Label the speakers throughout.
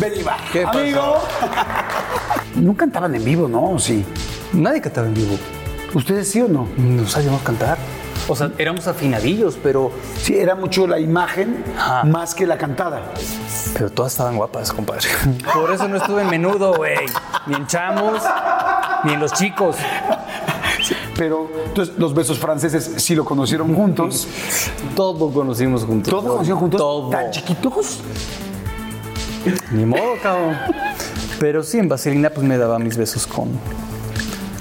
Speaker 1: Benny Bar.
Speaker 2: ¿Qué?
Speaker 1: Amigo. no cantaban en vivo, ¿no? ¿O Sí.
Speaker 2: Nadie cantaba en vivo.
Speaker 1: ¿Ustedes sí o no?
Speaker 2: No sabíamos cantar. O sea, éramos afinadillos, pero,
Speaker 1: Sí, era mucho la imagen
Speaker 2: Ajá.
Speaker 1: más que la cantada.
Speaker 2: pero todas estaban guapas, compadre. Por eso no estuve en menudo, güey. Ni en chamos, ni en los chicos.
Speaker 1: Pero entonces los besos franceses sí lo conocieron juntos.
Speaker 2: Todo conocimos juntos.
Speaker 1: ¿Todos conocieron juntos?
Speaker 2: Todo.
Speaker 1: ¿Tan chiquitos?
Speaker 2: Ni modo, cabrón. Pero sí, en Vaselina pues me daba mis besos con,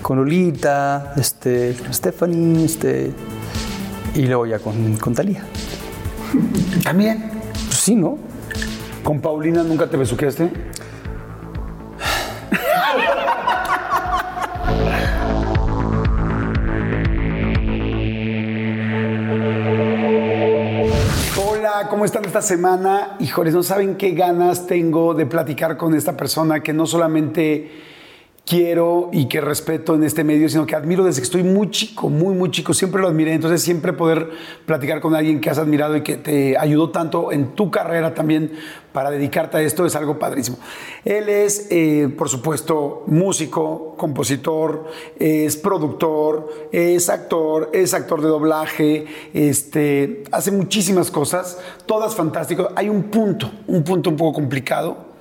Speaker 2: con Lolita, este, Stephanie, este, y luego ya con, con Talía.
Speaker 1: También.
Speaker 2: Pues sí, ¿no?
Speaker 1: ¿Con Paulina nunca te besuqueaste? ¿Cómo están esta semana? Híjoles, no saben qué ganas tengo de platicar con esta persona que no solamente quiero y que respeto en este medio, sino que admiro desde que estoy muy chico, muy, muy chico. Siempre lo admiré. Entonces, siempre poder platicar con alguien que has admirado y que te ayudó tanto en tu carrera también para dedicarte a esto es algo padrísimo. Él es, eh, por supuesto, músico, compositor, es productor, es actor, es actor de doblaje, este, hace muchísimas cosas, todas fantásticas. Hay un punto, un punto un poco complicado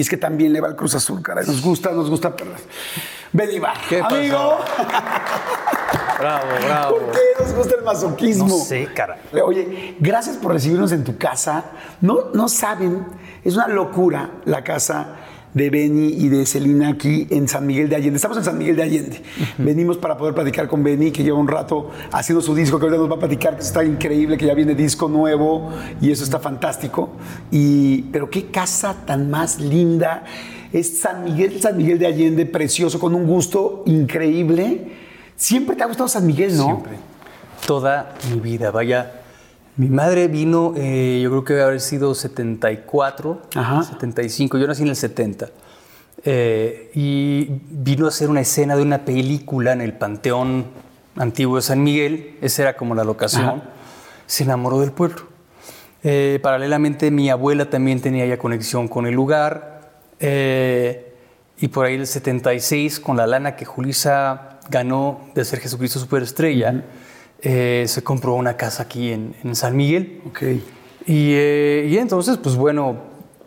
Speaker 1: y es que también le va al Cruz Azul, caray. Nos gusta, nos gusta perder. Bedivar.
Speaker 2: ¿Qué pasó?
Speaker 1: Amigo,
Speaker 2: Bravo, bravo.
Speaker 1: ¿por qué nos gusta el masoquismo?
Speaker 2: No sé, caray.
Speaker 1: Oye, gracias por recibirnos en tu casa. No, no saben, es una locura la casa de Beni y de Celina aquí en San Miguel de Allende. Estamos en San Miguel de Allende. Venimos para poder platicar con Beni, que lleva un rato haciendo su disco, que ahorita nos va a platicar, que está increíble, que ya viene disco nuevo y eso está fantástico. Y, pero qué casa tan más linda. Es San Miguel, San Miguel de Allende, precioso, con un gusto increíble. Siempre te ha gustado San Miguel, ¿no?
Speaker 2: Siempre. Toda mi vida, vaya. Mi madre vino, eh, yo creo que debe haber sido 74,
Speaker 1: Ajá.
Speaker 2: 75, yo nací en el 70. eh, y vino a hacer una escena de una película en el Panteón Antiguo de San Miguel, esa era como la locación.
Speaker 1: Ajá.
Speaker 2: Se enamoró del pueblo. Eh, paralelamente, mi abuela también tenía ya conexión con el lugar. eh, y por ahí el 76, con la lana que Julisa ganó de ser Jesucristo Superestrella, eh, se compró una casa aquí en, en San Miguel.
Speaker 1: Ok.
Speaker 2: Y, eh, y entonces, pues bueno,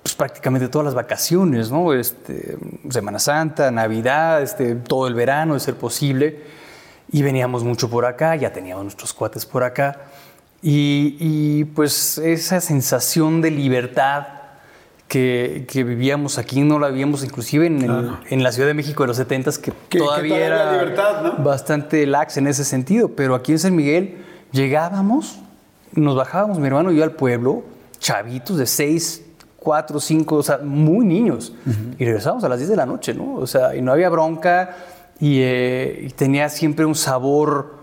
Speaker 2: pues prácticamente todas las vacaciones, ¿no? Este, Semana Santa, Navidad, este, todo el verano, de ser posible. Y veníamos mucho por acá, ya teníamos nuestros cuates por acá. Y, y, pues esa sensación de libertad que, que vivíamos aquí no la vivíamos inclusive en, el- en la Ciudad de México de los 70 que,
Speaker 1: que
Speaker 2: todavía era
Speaker 1: libertad, ¿no?
Speaker 2: bastante lax en ese sentido. Pero aquí en San Miguel llegábamos, nos bajábamos mi hermano y yo al pueblo, chavitos de 6, 4, 5, o sea, muy niños. Y regresábamos a las 10 de la noche, ¿no? O sea, y no había bronca y, eh, y tenía siempre un sabor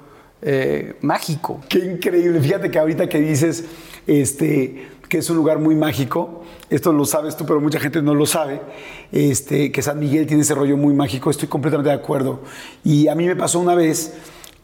Speaker 2: eh, mágico.
Speaker 1: Qué increíble. Fíjate que ahorita que dices este, que es un lugar muy mágico, esto lo sabes tú, pero mucha gente no lo sabe, este, que San Miguel tiene ese rollo muy mágico, estoy completamente de acuerdo. Y a mí me pasó una vez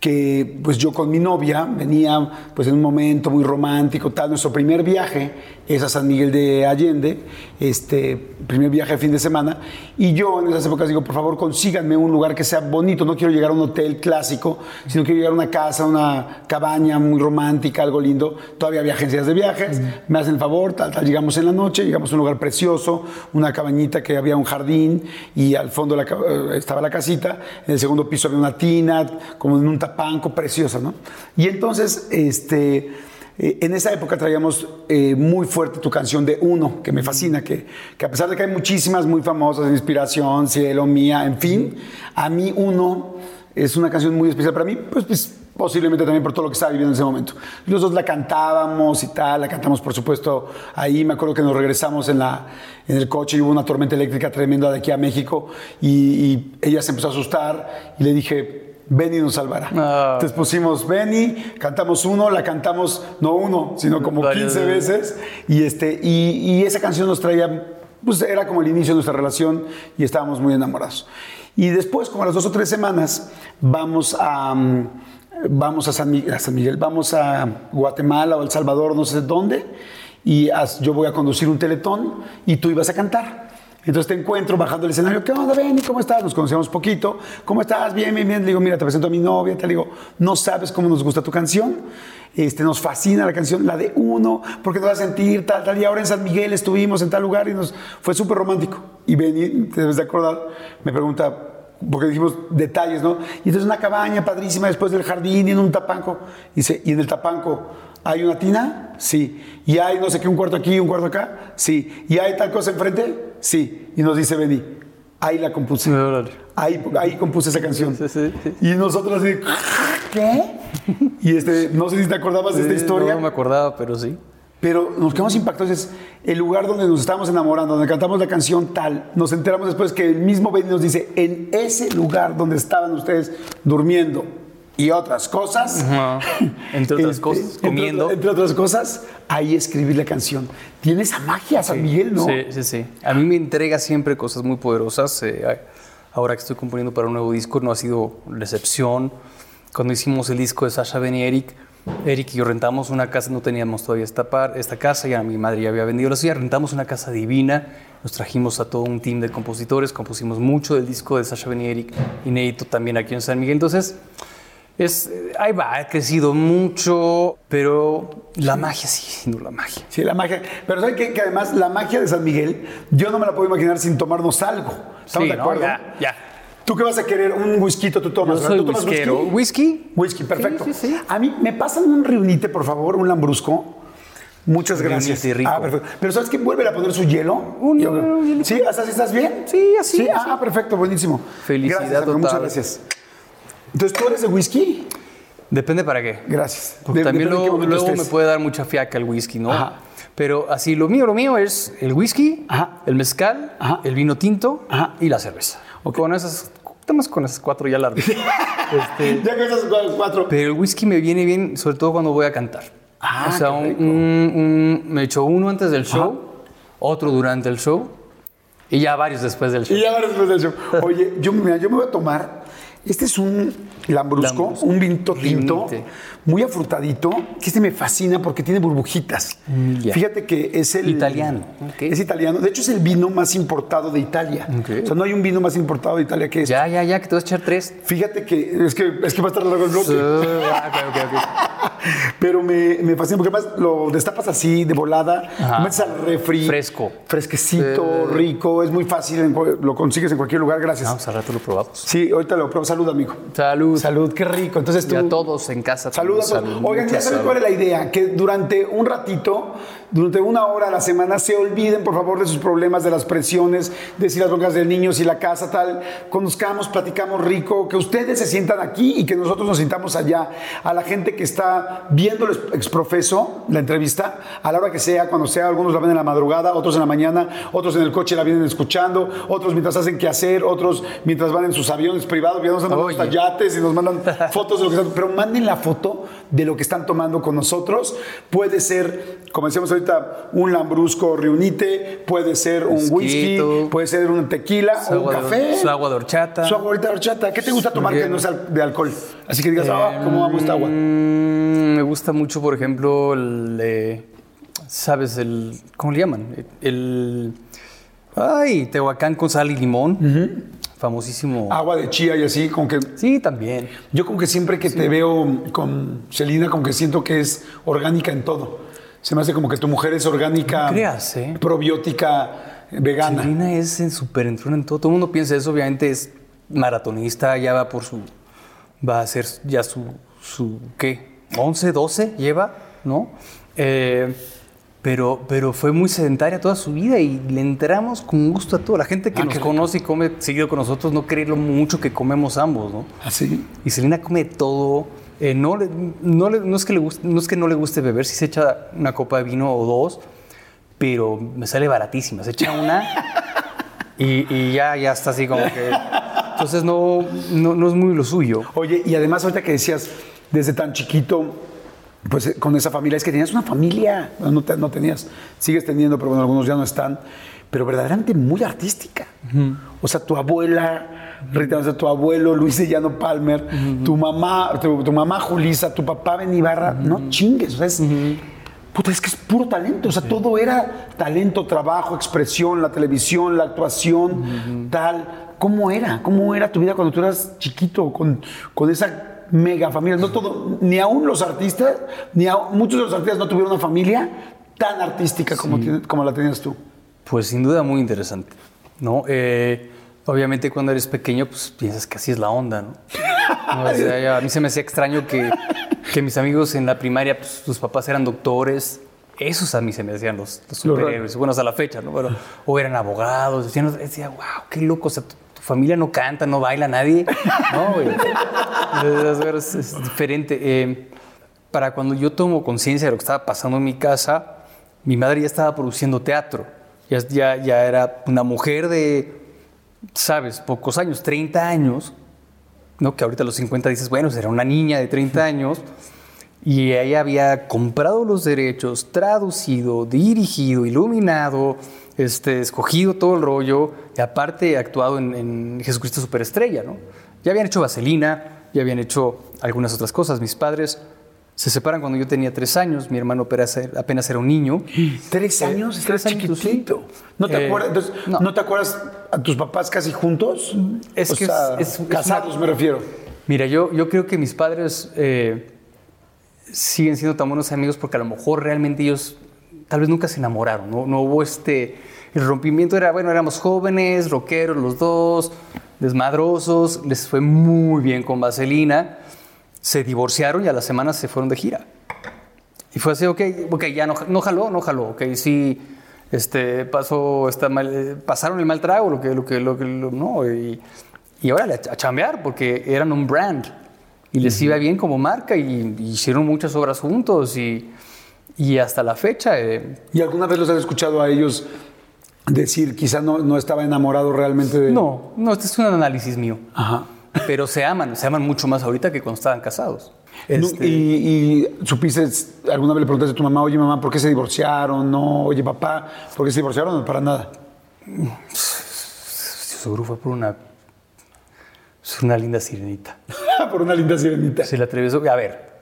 Speaker 1: que pues yo con mi novia venía pues en un momento muy romántico, tal, nuestro primer viaje es a San Miguel de Allende, este primer viaje de fin de semana, y yo en esas épocas digo, por favor consíganme un lugar que sea bonito, no quiero llegar a un hotel clásico, sino quiero llegar a una casa, una cabaña muy romántica, algo lindo, todavía había agencias de viajes, me hacen el favor, tal, tal, llegamos en la noche, llegamos a un lugar precioso, una cabañita que había un jardín y al fondo la eh, estaba la casita, en el segundo piso había una tina, como en un tapanco, preciosa, ¿no? Y entonces, este, eh, en esa época traíamos eh, muy fuerte tu canción de Uno, que me fascina, que, que a pesar de que hay muchísimas muy famosas, Inspiración, Cielo, Mía, en fin, a mí Uno es una canción muy especial para mí, pues, pues posiblemente también por todo lo que estaba viviendo en ese momento. Los dos la cantábamos y tal, la cantamos por supuesto ahí, me acuerdo que nos regresamos en, la, en el coche y hubo una tormenta eléctrica tremenda de aquí a México y, y ella se empezó a asustar y le dije, Benny nos salvará.
Speaker 2: Ah.
Speaker 1: Entonces pusimos Benny, cantamos uno, la cantamos no uno, sino como
Speaker 2: Varias
Speaker 1: 15
Speaker 2: veces.
Speaker 1: veces. Y, este, y, y esa canción nos traía, pues era como el inicio de nuestra relación y estábamos muy enamorados. Y después, como a las dos o tres semanas, vamos a, mm, vamos a San, Miguel, a San Miguel, vamos a Guatemala o El Salvador, no sé dónde, y yo voy a conducir un teletón y tú ibas a cantar. Entonces te encuentro bajando el escenario. ¿Qué onda, Benny? ¿Cómo estás? Nos conocemos poquito. ¿Cómo estás? Bien, bien, bien. Le digo, mira, te presento a mi novia. Te digo, no sabes cómo nos gusta tu canción. Este, nos fascina la canción, la de uno, porque te vas a sentir tal, tal. Y ahora en San Miguel estuvimos en tal lugar y nos fue súper romántico. Y Benny, te debes de acordar, me pregunta, porque dijimos detalles, ¿no? Y entonces una cabaña padrísima después del jardín y en un tapanco. Y dice, ¿y en el tapanco hay una tina? Sí. ¿Y hay no sé qué, un cuarto aquí, un cuarto acá? Sí. ¿Y hay tal cosa enfrente? Sí. Y nos dice Benny, ahí la compuse. Ahí, ahí compuse esa canción.
Speaker 2: Sí, sí, sí.
Speaker 1: Y nosotros así, ¿qué? Y este, no sé si te acordabas de esta historia.
Speaker 2: No me acordaba, pero sí.
Speaker 1: Pero nos quedamos impactados. Es el lugar donde nos estábamos enamorando, donde cantamos la canción tal. Nos enteramos después que el mismo Benny nos dice: en ese lugar donde estaban ustedes durmiendo y otras cosas.
Speaker 2: Entre otras
Speaker 1: este,
Speaker 2: cosas,
Speaker 1: entre
Speaker 2: comiendo.
Speaker 1: otra- Entre, otras cosas, ahí escribí la canción. Tiene esa magia, San Miguel, ¿no?
Speaker 2: Sí, sí, sí. A mí me entrega siempre cosas muy poderosas. eh, ahora que estoy componiendo para un nuevo disco, no ha sido la excepción. Cuando hicimos el disco de Sasha Ben y Eric, Eric y yo rentamos una casa, no teníamos todavía esta, par- esta casa, ya mi madre ya había vendido la suya, rentamos una casa divina, nos trajimos a todo un team de compositores, compusimos mucho del disco de Sasha Ben y Eric, inédito también aquí en San Miguel. Entonces, es, eh, ahí va, ha crecido mucho, pero la magia, sí, siendo la magia.
Speaker 1: Sí, la magia. Pero ¿sabes qué? Que además la magia de San Miguel, yo no me la puedo imaginar sin tomarnos algo. ¿Estamos
Speaker 2: Sí,
Speaker 1: de
Speaker 2: ¿no?
Speaker 1: acuerdo?
Speaker 2: Ya, ya.
Speaker 1: ¿Tú qué vas a querer? ¿Un whisky tú tomas?
Speaker 2: Yo
Speaker 1: ¿Tú tomas whisky?
Speaker 2: ¿Whisky?
Speaker 1: Whisky, perfecto.
Speaker 2: Sí, sí, sí.
Speaker 1: A mí, ¿me pasan un reunite, por favor? Un lambrusco. Muchas gracias.
Speaker 2: rico.
Speaker 1: Ah, perfecto. Pero ¿sabes qué? Vuelve a poner su hielo.
Speaker 2: Un-
Speaker 1: Yo-. ¿Sí? ¿Hasta así estás bien?
Speaker 2: Sí, así,
Speaker 1: Sí,
Speaker 2: así.
Speaker 1: ah, perfecto, buenísimo.
Speaker 2: Felicidad
Speaker 1: gracias, amigo, Muchas
Speaker 2: total.
Speaker 1: gracias. Entonces, ¿tú eres de whisky?
Speaker 2: Depende para qué.
Speaker 1: Gracias.
Speaker 2: Porque también luego, luego me puede dar mucha fiaca el whisky, ¿no?
Speaker 1: Ajá.
Speaker 2: Pero así, lo mío, lo mío es el whisky,
Speaker 1: Ajá.
Speaker 2: el mezcal,
Speaker 1: Ajá.
Speaker 2: el vino tinto y la cerveza. Con esas, más con esas cuatro ya largas. Este,
Speaker 1: Ya con los cuatro.
Speaker 2: pero el whisky me viene bien, sobre todo cuando voy a cantar.
Speaker 1: Ah,
Speaker 2: o sea, un- un- un- me echo uno antes del show, otro durante el show y ya varios después del show.
Speaker 1: Y ya ahora después del show. Oye, yo, mira, yo me voy a tomar. Este es un lambrusco,
Speaker 2: Lambrusco.
Speaker 1: un vinito tinto, muy afrutadito, que este me fascina porque tiene burbujitas.
Speaker 2: Mm.
Speaker 1: Fíjate que es el...
Speaker 2: Italiano.
Speaker 1: Es italiano. De hecho, es el vino más importado de Italia. O sea, no hay un vino más importado de Italia que este.
Speaker 2: Ya, ya, ya, que te vas a echar tres.
Speaker 1: Fíjate que es, que es que va a estar largo el bloque.
Speaker 2: Ah, ok, ok, ok.
Speaker 1: Pero me, me fascina porque además lo destapas así, de volada,
Speaker 2: Ajá.
Speaker 1: lo metes al refri.
Speaker 2: Fresco.
Speaker 1: Fresquecito, rico, es muy fácil, lo consigues en cualquier lugar, gracias.
Speaker 2: Vamos, al rato lo probamos.
Speaker 1: Sí, ahorita lo pruebo. Salud, amigo.
Speaker 2: Salud.
Speaker 1: Salud, qué rico. Entonces tú.
Speaker 2: Y a todos en casa.
Speaker 1: Salud a
Speaker 2: también,
Speaker 1: todos.
Speaker 2: salud,
Speaker 1: Oigan, ya saben cuál es la idea, que durante un ratito, durante una hora a la semana, se olviden, por favor, de sus problemas, de las presiones, de si las broncas del niño, si la casa, tal. Conozcamos, platicamos rico, que ustedes se sientan aquí y que nosotros nos sintamos allá. A la gente que está viendo el exprofeso, la entrevista, a la hora que sea, cuando sea, algunos la ven en la madrugada, otros en la mañana, otros en el coche la vienen escuchando, otros mientras hacen que hacer, otros mientras van en sus aviones privados, ya nos mandan hasta yates y nos mandan fotos de lo que están, pero manden la foto de lo que están tomando con nosotros. Puede ser, como decíamos ahorita, un lambrusco reunite, puede ser un whisky, puede ser un tequila
Speaker 2: Su
Speaker 1: o un
Speaker 2: de-
Speaker 1: café.
Speaker 2: su agua de horchata.
Speaker 1: Su agua de horchata. ¿Qué te gusta tomar que no sea de alcohol? Así que digas, ah, ¿cómo vamos esta agua?
Speaker 2: Mm, me gusta mucho, por ejemplo, el. eh, ¿Sabes? El. ¿Cómo le llaman? El. Ay, Tehuacán con sal y limón. Famosísimo.
Speaker 1: Agua de chía y así, como que
Speaker 2: Sí, también.
Speaker 1: Yo como que siempre que te veo con Celina, como que siento que es orgánica en todo. Se me hace como que tu mujer es orgánica,
Speaker 2: No creas, ¿eh?
Speaker 1: probiótica, vegana.
Speaker 2: Selena es en súper entrona en todo. Todo el mundo piensa eso, obviamente es maratonista, ya va por su. Va a hacer ya su. su ¿Qué? ¿11, 12 lleva? ¿No? Eh, pero, pero fue muy sedentaria toda su vida y le entramos con gusto a todo. La gente que
Speaker 1: Ah,
Speaker 2: nos conoce y come seguido con nosotros no cree lo mucho que comemos ambos, ¿no?
Speaker 1: Así.
Speaker 2: Y Selena come todo. eh, no, le- no, le- no es que le guste, no es que no le guste beber, si se echa una copa de vino o dos, pero me sale baratísima. Se echa una y, y ya, ya está así como que. Entonces no, no, no es muy lo suyo.
Speaker 1: Oye, y además ahorita que decías, desde tan chiquito, pues eh, con esa familia, es que tenías una familia, no, te- no tenías, sigues teniendo, pero bueno, algunos ya no están, pero verdaderamente muy artística. O sea, tu abuela, Rita, o sea, tu abuelo Luis de Llano Palmer, tu mamá, tu, tu mamá Julisa, tu papá Ben Ibarra, no chingues, o sea, es Puta, es que es puro talento. O sea, todo era talento, trabajo, expresión, la televisión, la actuación, tal. ¿Cómo era? ¿Cómo era tu vida cuando tú eras chiquito con, con esa mega familia? No todo, ni aún los artistas, ni muchos de los artistas no tuvieron una familia tan artística como, como la tenías tú.
Speaker 2: Pues sin duda muy interesante, ¿no? Eh, obviamente cuando eres pequeño, pues piensas que así es la onda, ¿no? a mí se me hacía extraño que, que mis amigos en la primaria, pues, sus papás eran doctores. Esos a mí se me decían los, superhéroes, bueno, hasta la fecha, ¿no? o eran abogados, decían, decía, wow, qué loco, o sea, familia no canta, no baila nadie, ¿no? es, es, diferente. Eh, para cuando yo tomo conciencia de lo que estaba pasando en mi casa, mi madre ya estaba produciendo teatro, ya, ya, ya era una mujer de, sabes, pocos años, 30 años, ¿no? que ahorita a los 50 dices, bueno, era una niña de 30 años, y ella había comprado los derechos, traducido, dirigido, iluminado, este, escogido todo el rollo, y aparte actuado en, en Jesucristo Superestrella. ¿no? Ya habían hecho Vaselina, ya habían hecho algunas otras cosas. Mis padres se separan cuando yo tenía tres años, mi hermano apenas era un niño.
Speaker 1: ¿Tres años? ¿Tres chiquitito? ¿No te, eh, acuerdas, no. te acuerdas a tus papás casi juntos?
Speaker 2: Es que es,
Speaker 1: casados me refiero.
Speaker 2: Mira, yo, yo creo que mis padres eh, siguen siendo tan buenos amigos porque a lo mejor realmente ellos tal vez nunca se enamoraron, ¿no? No hubo este... El rompimiento era, bueno, éramos jóvenes, rockeros los dos, desmadrosos, les fue muy bien con Vaselina se divorciaron y a las semanas se fueron de gira. Y fue así, ok, okay ya no, no jaló, no jaló, ok, sí, este, pasó, está mal, pasaron el mal trago, lo que, lo que, lo que, no, y, y ahora a chambear, porque eran un brand y les iba bien como marca y, hicieron muchas obras juntos y, y hasta la fecha. Eh,
Speaker 1: ¿Y alguna vez los has escuchado a ellos decir, quizás no, no estaba enamorado realmente de...
Speaker 2: No, no, este es un análisis mío. Ajá pero se aman, se aman mucho más ahorita que cuando estaban casados.
Speaker 1: Este, ¿Y, supiste, alguna vez le preguntaste a tu mamá, oye mamá, ¿por qué se divorciaron? No, oye papá, ¿por qué se divorciaron? Para nada.
Speaker 2: Seguro fue por una, una linda sirenita.
Speaker 1: por una linda sirenita.
Speaker 2: Se le atrevió. A ver,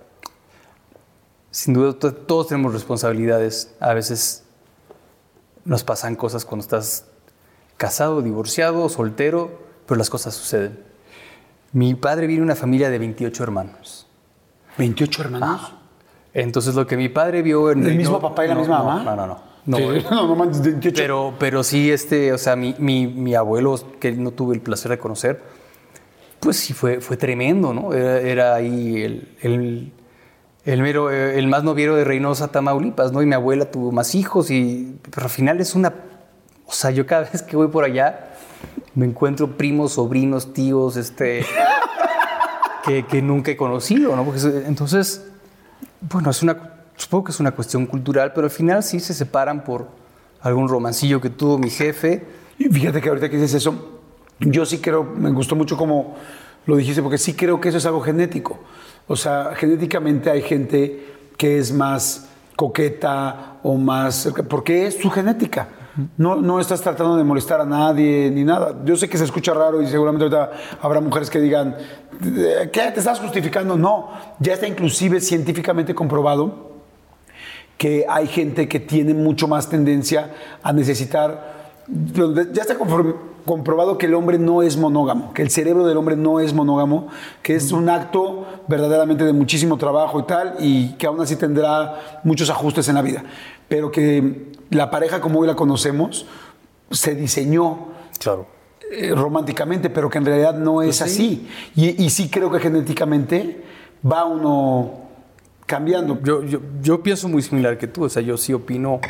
Speaker 2: sin duda todos tenemos responsabilidades. A veces nos pasan cosas cuando estás casado, divorciado, soltero, pero las cosas suceden. Mi padre viene de una familia de 28 hermanos.
Speaker 1: ¿28 hermanos? Ah.
Speaker 2: Entonces lo que mi padre vio en...
Speaker 1: ¿El mismo papá y la misma mamá?
Speaker 2: No, no, no. no, no, no 28. Pero, pero sí, este, o sea, mi, mi, mi, abuelo, que no tuve el placer de conocer, pues sí fue, fue tremendo, ¿no? Era, ahí el, el, el, mero, el más noviero de Reynosa, Tamaulipas, ¿no? Y mi abuela tuvo más hijos y... Pero al final es una... O sea, yo cada vez que voy por allá me encuentro primos, sobrinos, tíos, este, que, nunca he conocido, ¿no? Porque, entonces, bueno, es una, supongo que es una cuestión cultural, pero al final sí se separan por algún romancillo que tuvo mi jefe.
Speaker 1: Y fíjate que ahorita que dices eso, yo sí creo, me gustó mucho como lo dijiste, porque sí creo que eso es algo genético. O sea, genéticamente hay gente que es más coqueta o más... porque es su genética. No, no estás tratando de molestar a nadie ni nada. Yo sé que se escucha raro y seguramente ahorita habrá mujeres que digan, ¿qué te estás justificando? No, ya está inclusive científicamente comprobado que hay gente que tiene mucho más tendencia a necesitar, ya está comprobado que el hombre no es monógamo, que el cerebro del hombre no es monógamo, que es un acto verdaderamente de muchísimo trabajo y tal, y que aún así tendrá muchos ajustes en la vida, pero que la pareja como hoy la conocemos se diseñó
Speaker 2: claro.
Speaker 1: Eh, románticamente, pero que en realidad no es pues así. Y, sí creo que genéticamente va uno cambiando.
Speaker 2: Yo, yo, pienso muy similar que tú, o sea, yo sí opino,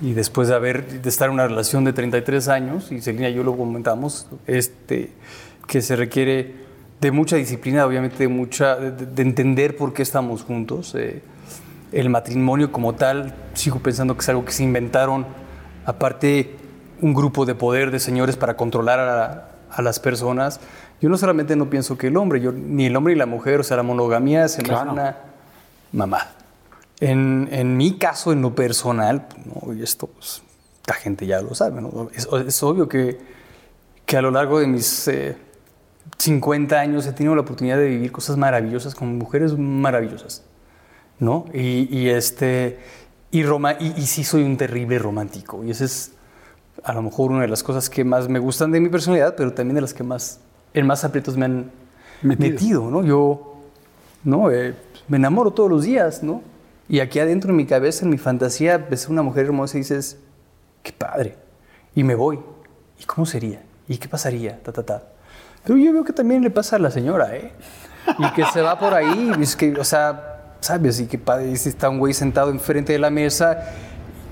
Speaker 2: y después de haber, de estar en una relación de 33 años, y Selina y yo lo comentamos, este, que se requiere de mucha disciplina, obviamente de mucha, de, entender por qué estamos juntos. Eh, el matrimonio como tal, sigo pensando que es algo que se inventaron, aparte un grupo de poder de señores para controlar a, las personas. Yo no solamente no pienso que el hombre, yo, ni el hombre ni la mujer, o sea, la monogamía se me hace una mamá. En, en, mi caso, en lo personal, ¿no? y esto pues, la gente ya lo sabe, ¿no? es, es, obvio que, que, a lo largo de mis 50 eh, años he tenido la oportunidad de vivir cosas maravillosas con mujeres maravillosas. ¿no? Y, este, y, roma- y, y sí soy un terrible romántico. Y esa es a lo mejor una de las cosas que más me gustan de mi personalidad, pero también de las que más, en más aprietos me han
Speaker 1: Metido.
Speaker 2: metido, ¿no? Yo, ¿no? Eh, me enamoro todos los días, ¿no? Y aquí adentro en mi cabeza, en mi fantasía, ves a una mujer hermosa y dices, qué padre. Y me voy. ¿Y cómo sería? ¿Y qué pasaría? Ta, ta, ta. Pero yo veo que también le pasa a la señora, ¿eh? Y que se va por ahí, es que, o sea, ¿sabes? Y que y si está un güey sentado enfrente de la mesa,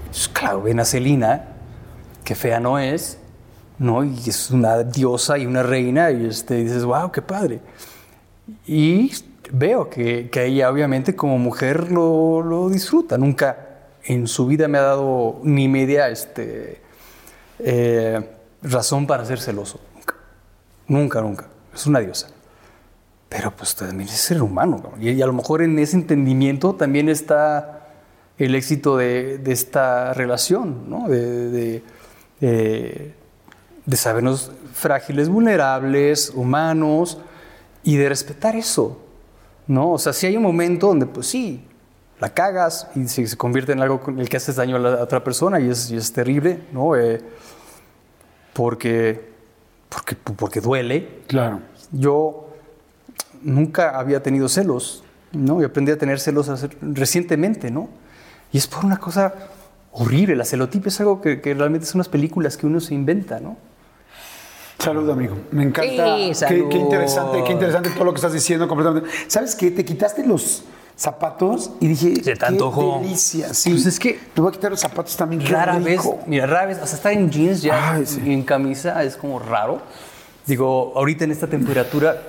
Speaker 2: pues, claro, ven a Celina, que fea no es, ¿no? Y es una diosa y una reina, y este, dices, wow, qué padre. Y veo que, que ella obviamente como mujer lo, lo disfruta. Nunca en su vida me ha dado ni media este, eh, razón para ser celoso. Nunca. Nunca, nunca. Es una diosa. Pero pues también es ser humano. Y, a lo mejor en ese entendimiento también está el éxito de, de esta relación, ¿no? De, de- de- de sabernos frágiles, vulnerables, humanos y de respetar eso, ¿no? O sea, si hay un momento donde, pues sí, la cagas y se, se convierte en algo con el que haces daño a la a otra persona y es, y es terrible, ¿no? Eh, porque, porque, porque duele,
Speaker 1: Claro.
Speaker 2: yo nunca había tenido celos, ¿no? Y aprendí a tener celos hace- recientemente, ¿no? Y es por una cosa horrible. La celotipia es algo que, que realmente son unas películas que uno se inventa, ¿no?
Speaker 1: Salud, amigo. Me encanta.
Speaker 2: Sí,
Speaker 1: Qué-
Speaker 2: salud.
Speaker 1: Qué, interesante, qué interesante todo lo que estás diciendo completamente. ¿Sabes qué? Te quitaste los zapatos y dije,
Speaker 2: Se te
Speaker 1: qué delicia. Sí.
Speaker 2: Pues es que
Speaker 1: Me voy a quitar los zapatos también. Qué
Speaker 2: Rara vez, mira, rara vez, hasta estar en jeans ya
Speaker 1: Ay, sí.
Speaker 2: y en camisa es como raro. Digo, ahorita en esta temperatura,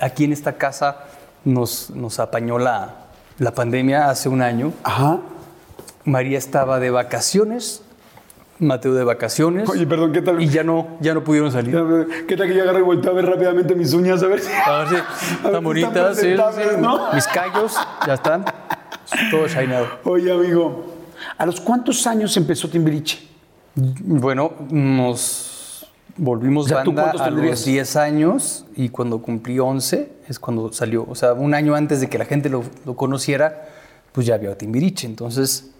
Speaker 2: aquí en esta casa nos, nos apañó la, la pandemia hace un año.
Speaker 1: Ajá.
Speaker 2: María estaba de vacaciones, Mateo de vacaciones.
Speaker 1: Oye, perdón, ¿qué tal?
Speaker 2: Y ya no, ya no pudieron salir.
Speaker 1: ¿Qué tal que yo agarré y volteo a ver rápidamente mis uñas? A ver si.
Speaker 2: A ver si están
Speaker 1: si
Speaker 2: bonitas, sí.
Speaker 1: ¿no?
Speaker 2: Mis callos ya están. Todo shineado.
Speaker 1: Oye, amigo, ¿a los cuántos años empezó Timbiriche?
Speaker 2: Bueno, nos volvimos
Speaker 1: O sea, ¿tú
Speaker 2: banda a
Speaker 1: tendrías?
Speaker 2: los 10 años y cuando cumplí 11 es cuando salió. O sea, un año antes de que la gente lo, lo conociera, pues ya había Timbiriche. Entonces,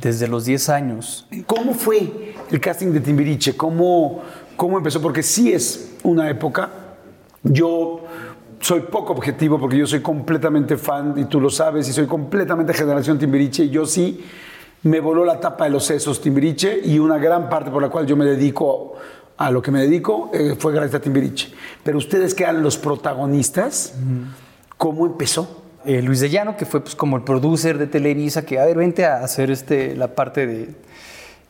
Speaker 2: desde los 10 años,
Speaker 1: ¿Cómo fue el casting de Timbiriche? ¿Cómo, ¿Cómo empezó? Porque sí es una época. Yo soy poco objetivo porque yo soy completamente fan, y tú lo sabes, y soy completamente generación Timbiriche. Y yo sí me voló la tapa de los sesos Timbiriche y una gran parte por la cual yo me dedico a lo que me dedico eh, fue gracias a Timbiriche. Pero ustedes que eran los protagonistas, ¿cómo empezó?
Speaker 2: Eh, Luis de Llano, que fue pues como el producer de Televisa, que a ver, vente a hacer este, la parte de...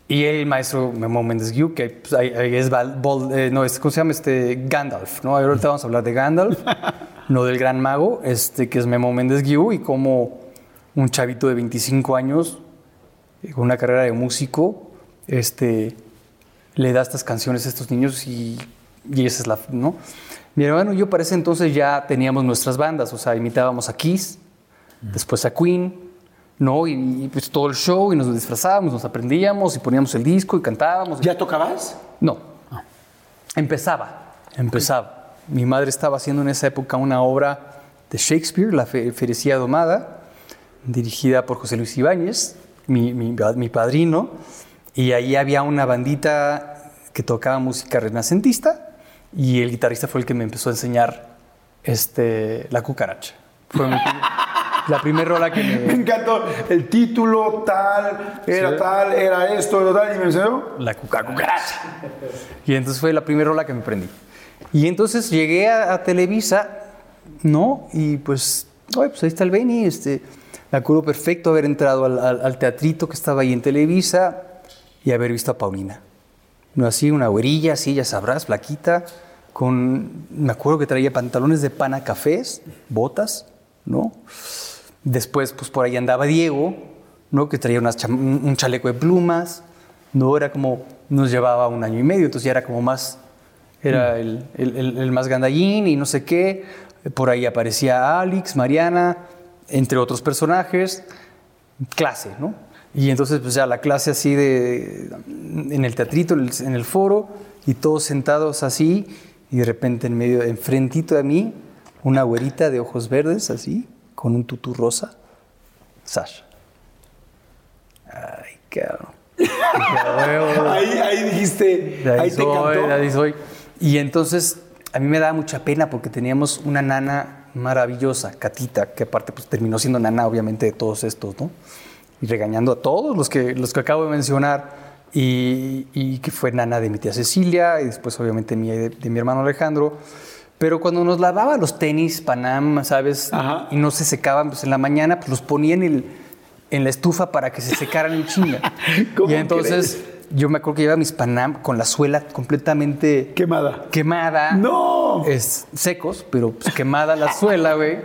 Speaker 2: Y el maestro Memo Méndez Guiú, que pues, ahí- ahí es Val- eh, no, es, ¿cómo se llama? Este, Gandalf, ¿no? Ahorita vamos a hablar de Gandalf, no del gran mago, este, que es Memo Méndez Guiú, y como un chavito de 25 años, eh, con una carrera de músico, este, le da estas canciones a estos niños y, y esa es la, ¿no? Mi hermano y yo para ese entonces ya teníamos nuestras bandas, o sea, imitábamos a Kiss, después a Queen, ¿no? Y, y, pues todo el show y nos disfrazábamos, nos aprendíamos y poníamos el disco y cantábamos.
Speaker 1: ¿Ya tocabas?
Speaker 2: No. Empezaba, empezaba. Mi madre estaba haciendo en esa época una obra de Shakespeare, La Fe- Ferecía Domada, dirigida por José Luis Ibáñez, mi, mi- mi padrino, y ahí había una bandita que tocaba música renacentista y el guitarrista fue el que me empezó a enseñar este, la cucaracha. Fue mi- la primera rola que
Speaker 1: Me
Speaker 2: me...
Speaker 1: encantó el título, tal, era
Speaker 2: Sí.
Speaker 1: tal, era esto, era tal, y me enseñó.
Speaker 2: La cuca- cucaracha. Y entonces fue la primera rola que me prendí. Y entonces llegué a, a Televisa, ¿no? Y pues, oye, pues ahí está el Benny. Este, me acuerdo perfecto haber entrado al, al- al teatrito que estaba ahí en Televisa y haber visto a Paulina. No, así, una güerilla, así, ya sabrás, flaquita, con, me acuerdo que traía pantalones de pana cafés, botas, ¿no? Después, pues por ahí andaba Diego, ¿no? Que traía unas un un chaleco de plumas, ¿no? Era como, nos llevaba un año y medio, entonces ya era como más, era el, el- el- el más gandallín y no sé qué. Por ahí aparecía Alex, Mariana, entre otros personajes, clase, ¿no? Y entonces, pues ya la clase así de, en el teatrito, en el, en el foro, y todos sentados así, y de repente en medio, enfrentito de mí, una güerita de ojos verdes, así, con un tutú rosa, Sasha. Ay, cabrón.
Speaker 1: Ahí, ahí dijiste,
Speaker 2: De ahí,
Speaker 1: ahí te
Speaker 2: soy,
Speaker 1: encantó.
Speaker 2: de ahí soy. Y entonces a mí me daba mucha pena porque teníamos una nana maravillosa, Catita, que aparte pues terminó siendo nana obviamente de todos estos, ¿no? Y regañando a todos los que, los que acabo de mencionar. Y, y que fue nana de mi tía Cecilia y después obviamente mía de, de mi hermano Alejandro. Pero cuando nos lavaba los tenis Panam, ¿sabes?
Speaker 1: Ajá.
Speaker 2: Y no se secaban, pues en la mañana pues los ponía en, el, en la estufa para que se secaran en chinga.
Speaker 1: ¿Cómo
Speaker 2: y entonces yo me acuerdo que llevaba mis Panam con la suela completamente
Speaker 1: Quemada.
Speaker 2: quemada.
Speaker 1: ¡No!
Speaker 2: Es secos, pero pues, quemada la suela, güey.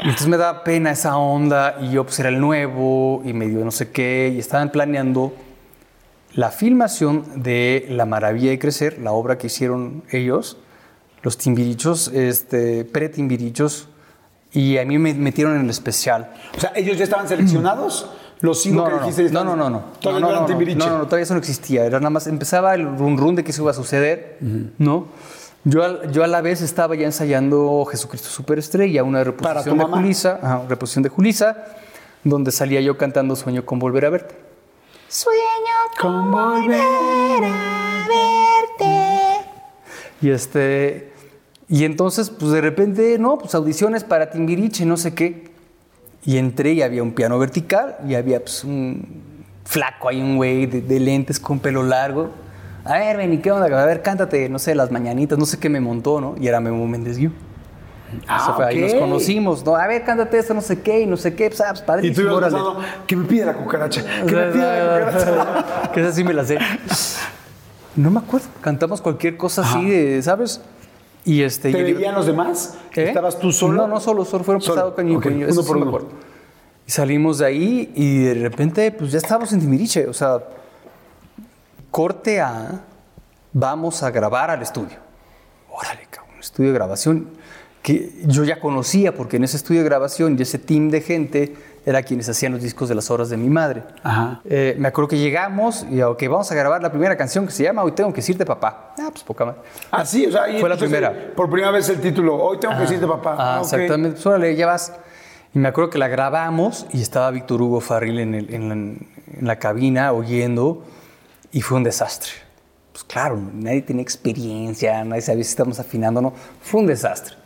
Speaker 2: Y entonces me daba pena esa onda y yo pues era el nuevo y medio no sé qué y estaban planeando la filmación de La Maravilla de Crecer, la obra que hicieron ellos, los timbirichos, este, pre-timbirichos, y a mí me metieron en el especial.
Speaker 1: O sea, ellos ya estaban seleccionados. Los cinco
Speaker 2: No,
Speaker 1: que
Speaker 2: no,
Speaker 1: dijiste.
Speaker 2: no,
Speaker 1: estaban-
Speaker 2: no, no, no.
Speaker 1: Todavía
Speaker 2: no,
Speaker 1: no, eran Timbiriche.
Speaker 2: no, no, no, todavía eso no existía. Era nada más, empezaba el run run de que eso iba a suceder, ¿no? Yo, al- yo a la vez estaba ya ensayando Jesucristo Superestrella, una reposición de. Julisa, ajá, reposición de Julisa, donde salía yo cantando Sueño con volver a verte.
Speaker 3: Sueño
Speaker 1: Con volver.
Speaker 3: a verte.
Speaker 2: Y este y entonces pues de repente, no, pues audiciones para Timbiriche, no sé qué. Y entré y había un piano vertical y había pues un flaco ahí, un güey de, de lentes con pelo largo. A ver, ven, ¿y qué onda? A ver, cántate, no sé, las mañanitas, no sé qué me montó, ¿no? Y era Memo Méndez Guiú.
Speaker 1: Ah,
Speaker 2: Eso fue, Ahí nos conocimos, ¿no? A ver, cántate esto, no sé qué, y no sé qué, pues, ah, pues padre.
Speaker 1: Y tú ibas pensando, que me pide la cucaracha, que me pide la cucaracha.
Speaker 2: que esa sí me la sé. No me acuerdo. Cantamos cualquier cosa así de, ¿sabes? Y este.
Speaker 1: ¿Te veían los demás?
Speaker 2: ¿Eh?
Speaker 1: ¿Estabas tú solo?
Speaker 2: No, no solo, solo fueron
Speaker 1: Solo.
Speaker 2: pasado con
Speaker 1: Ok,
Speaker 2: con-
Speaker 1: uno
Speaker 2: sí
Speaker 1: por
Speaker 2: me
Speaker 1: uno.
Speaker 2: Y salimos de ahí y de repente, pues ya estábamos en Timiriche. O sea, corte a. Vamos a grabar al estudio. Órale, cabrón, estudio de grabación que yo ya conocía porque en ese estudio de grabación y ese team de gente era quienes hacían los discos de las horas de mi madre.
Speaker 1: Ajá.
Speaker 2: Eh, me acuerdo que llegamos y, ok, vamos a grabar la primera canción que se llama Hoy tengo que decirte papá. Ah, pues poca madre.
Speaker 1: Ah, sí, o sea, ahí
Speaker 2: Fue la primera.
Speaker 1: Por primera vez el título, hoy tengo que decirte papá.
Speaker 2: Ah,
Speaker 1: ok.
Speaker 2: exactamente. Pues órale, ya vas. Y me acuerdo que la grabamos y estaba Víctor Hugo Farril en, el- en la, en la cabina oyendo y fue un desastre. Pues claro, nadie tenía experiencia, nadie sabía si estamos afinando o no. Fue un desastre.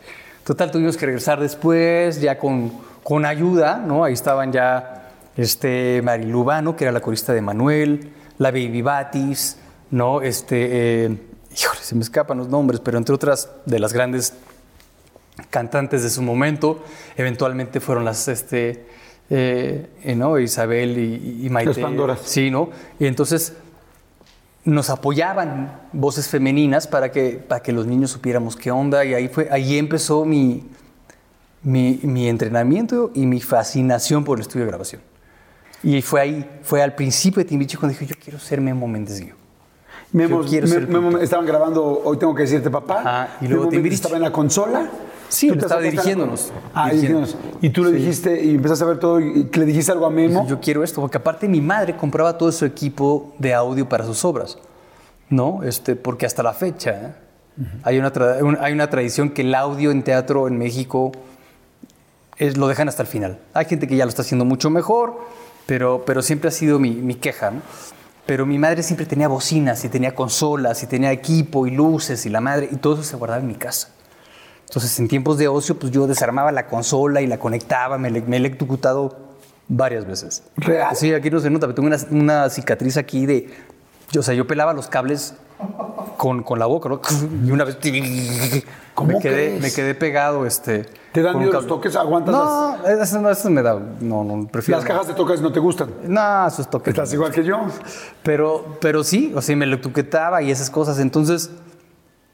Speaker 2: Total, tuvimos que regresar después, ya con, con ayuda, ¿no? Ahí estaban ya este, Marilu Bano, que era la corista de Manuel, la Baby Batis, ¿no? Este, eh, híjole, se me escapan los nombres, pero entre otras de las grandes cantantes de su momento, eventualmente fueron las, este, eh, eh, ¿no? Isabel y, y Maite.
Speaker 1: Las Pandoras.
Speaker 2: Sí, ¿no? Y entonces nos apoyaban voces femeninas para que, para que los niños supiéramos qué onda y ahí, fue, ahí empezó mi, mi, mi entrenamiento y mi fascinación por el estudio de grabación. Y fue ahí, fue al principio de Timbichi cuando dije, yo quiero ser Memo Méndez Guiú.
Speaker 1: Memo,
Speaker 2: ser
Speaker 1: Memo- Memo- estaban grabando Hoy tengo que decirte papá.
Speaker 2: Ajá, y
Speaker 1: Memo
Speaker 2: luego
Speaker 1: Méndez
Speaker 2: Timbiriche.
Speaker 1: estaba en la consola.
Speaker 2: Sí,
Speaker 1: Tú
Speaker 2: estaba dirigiéndonos,
Speaker 1: Ah,
Speaker 2: dirigiéndonos.
Speaker 1: Y tú le dijiste y empezaste a ver todo y le dijiste algo a Memo.
Speaker 2: Yo quiero esto, porque aparte mi madre compraba todo su equipo de audio para sus obras, ¿no? Este, porque hasta la fecha ¿eh? hay, una un- hay una tradición que el audio en teatro en México es, lo dejan hasta el final. Hay gente que ya lo está haciendo mucho mejor, pero, pero siempre ha sido mi, mi queja, ¿no? Pero mi madre siempre tenía bocinas y tenía consolas y tenía equipo y luces y la madre, y todo eso se guardaba en mi casa. Entonces, en tiempos de ocio, pues yo desarmaba la consola y la conectaba, me, me he electrocutado varias veces.
Speaker 1: ¿Real?
Speaker 2: Sí, aquí no se nota, pero tengo una, una cicatriz aquí de... Yo, o sea, yo pelaba los cables con, con la boca, ¿no? Y una vez...
Speaker 1: ¿Cómo
Speaker 2: me quedé, me quedé pegado, este...
Speaker 1: ¿Te dan miedo los toques? ¿Aguantas
Speaker 2: No, eso, no, eso me da... No, no, prefiero...
Speaker 1: Las cajas de toques no te gustan.
Speaker 2: No, esos toques...
Speaker 1: Estás
Speaker 2: no.
Speaker 1: igual que yo.
Speaker 2: Pero, pero sí, o sea, me electrocutaba y esas cosas. Entonces,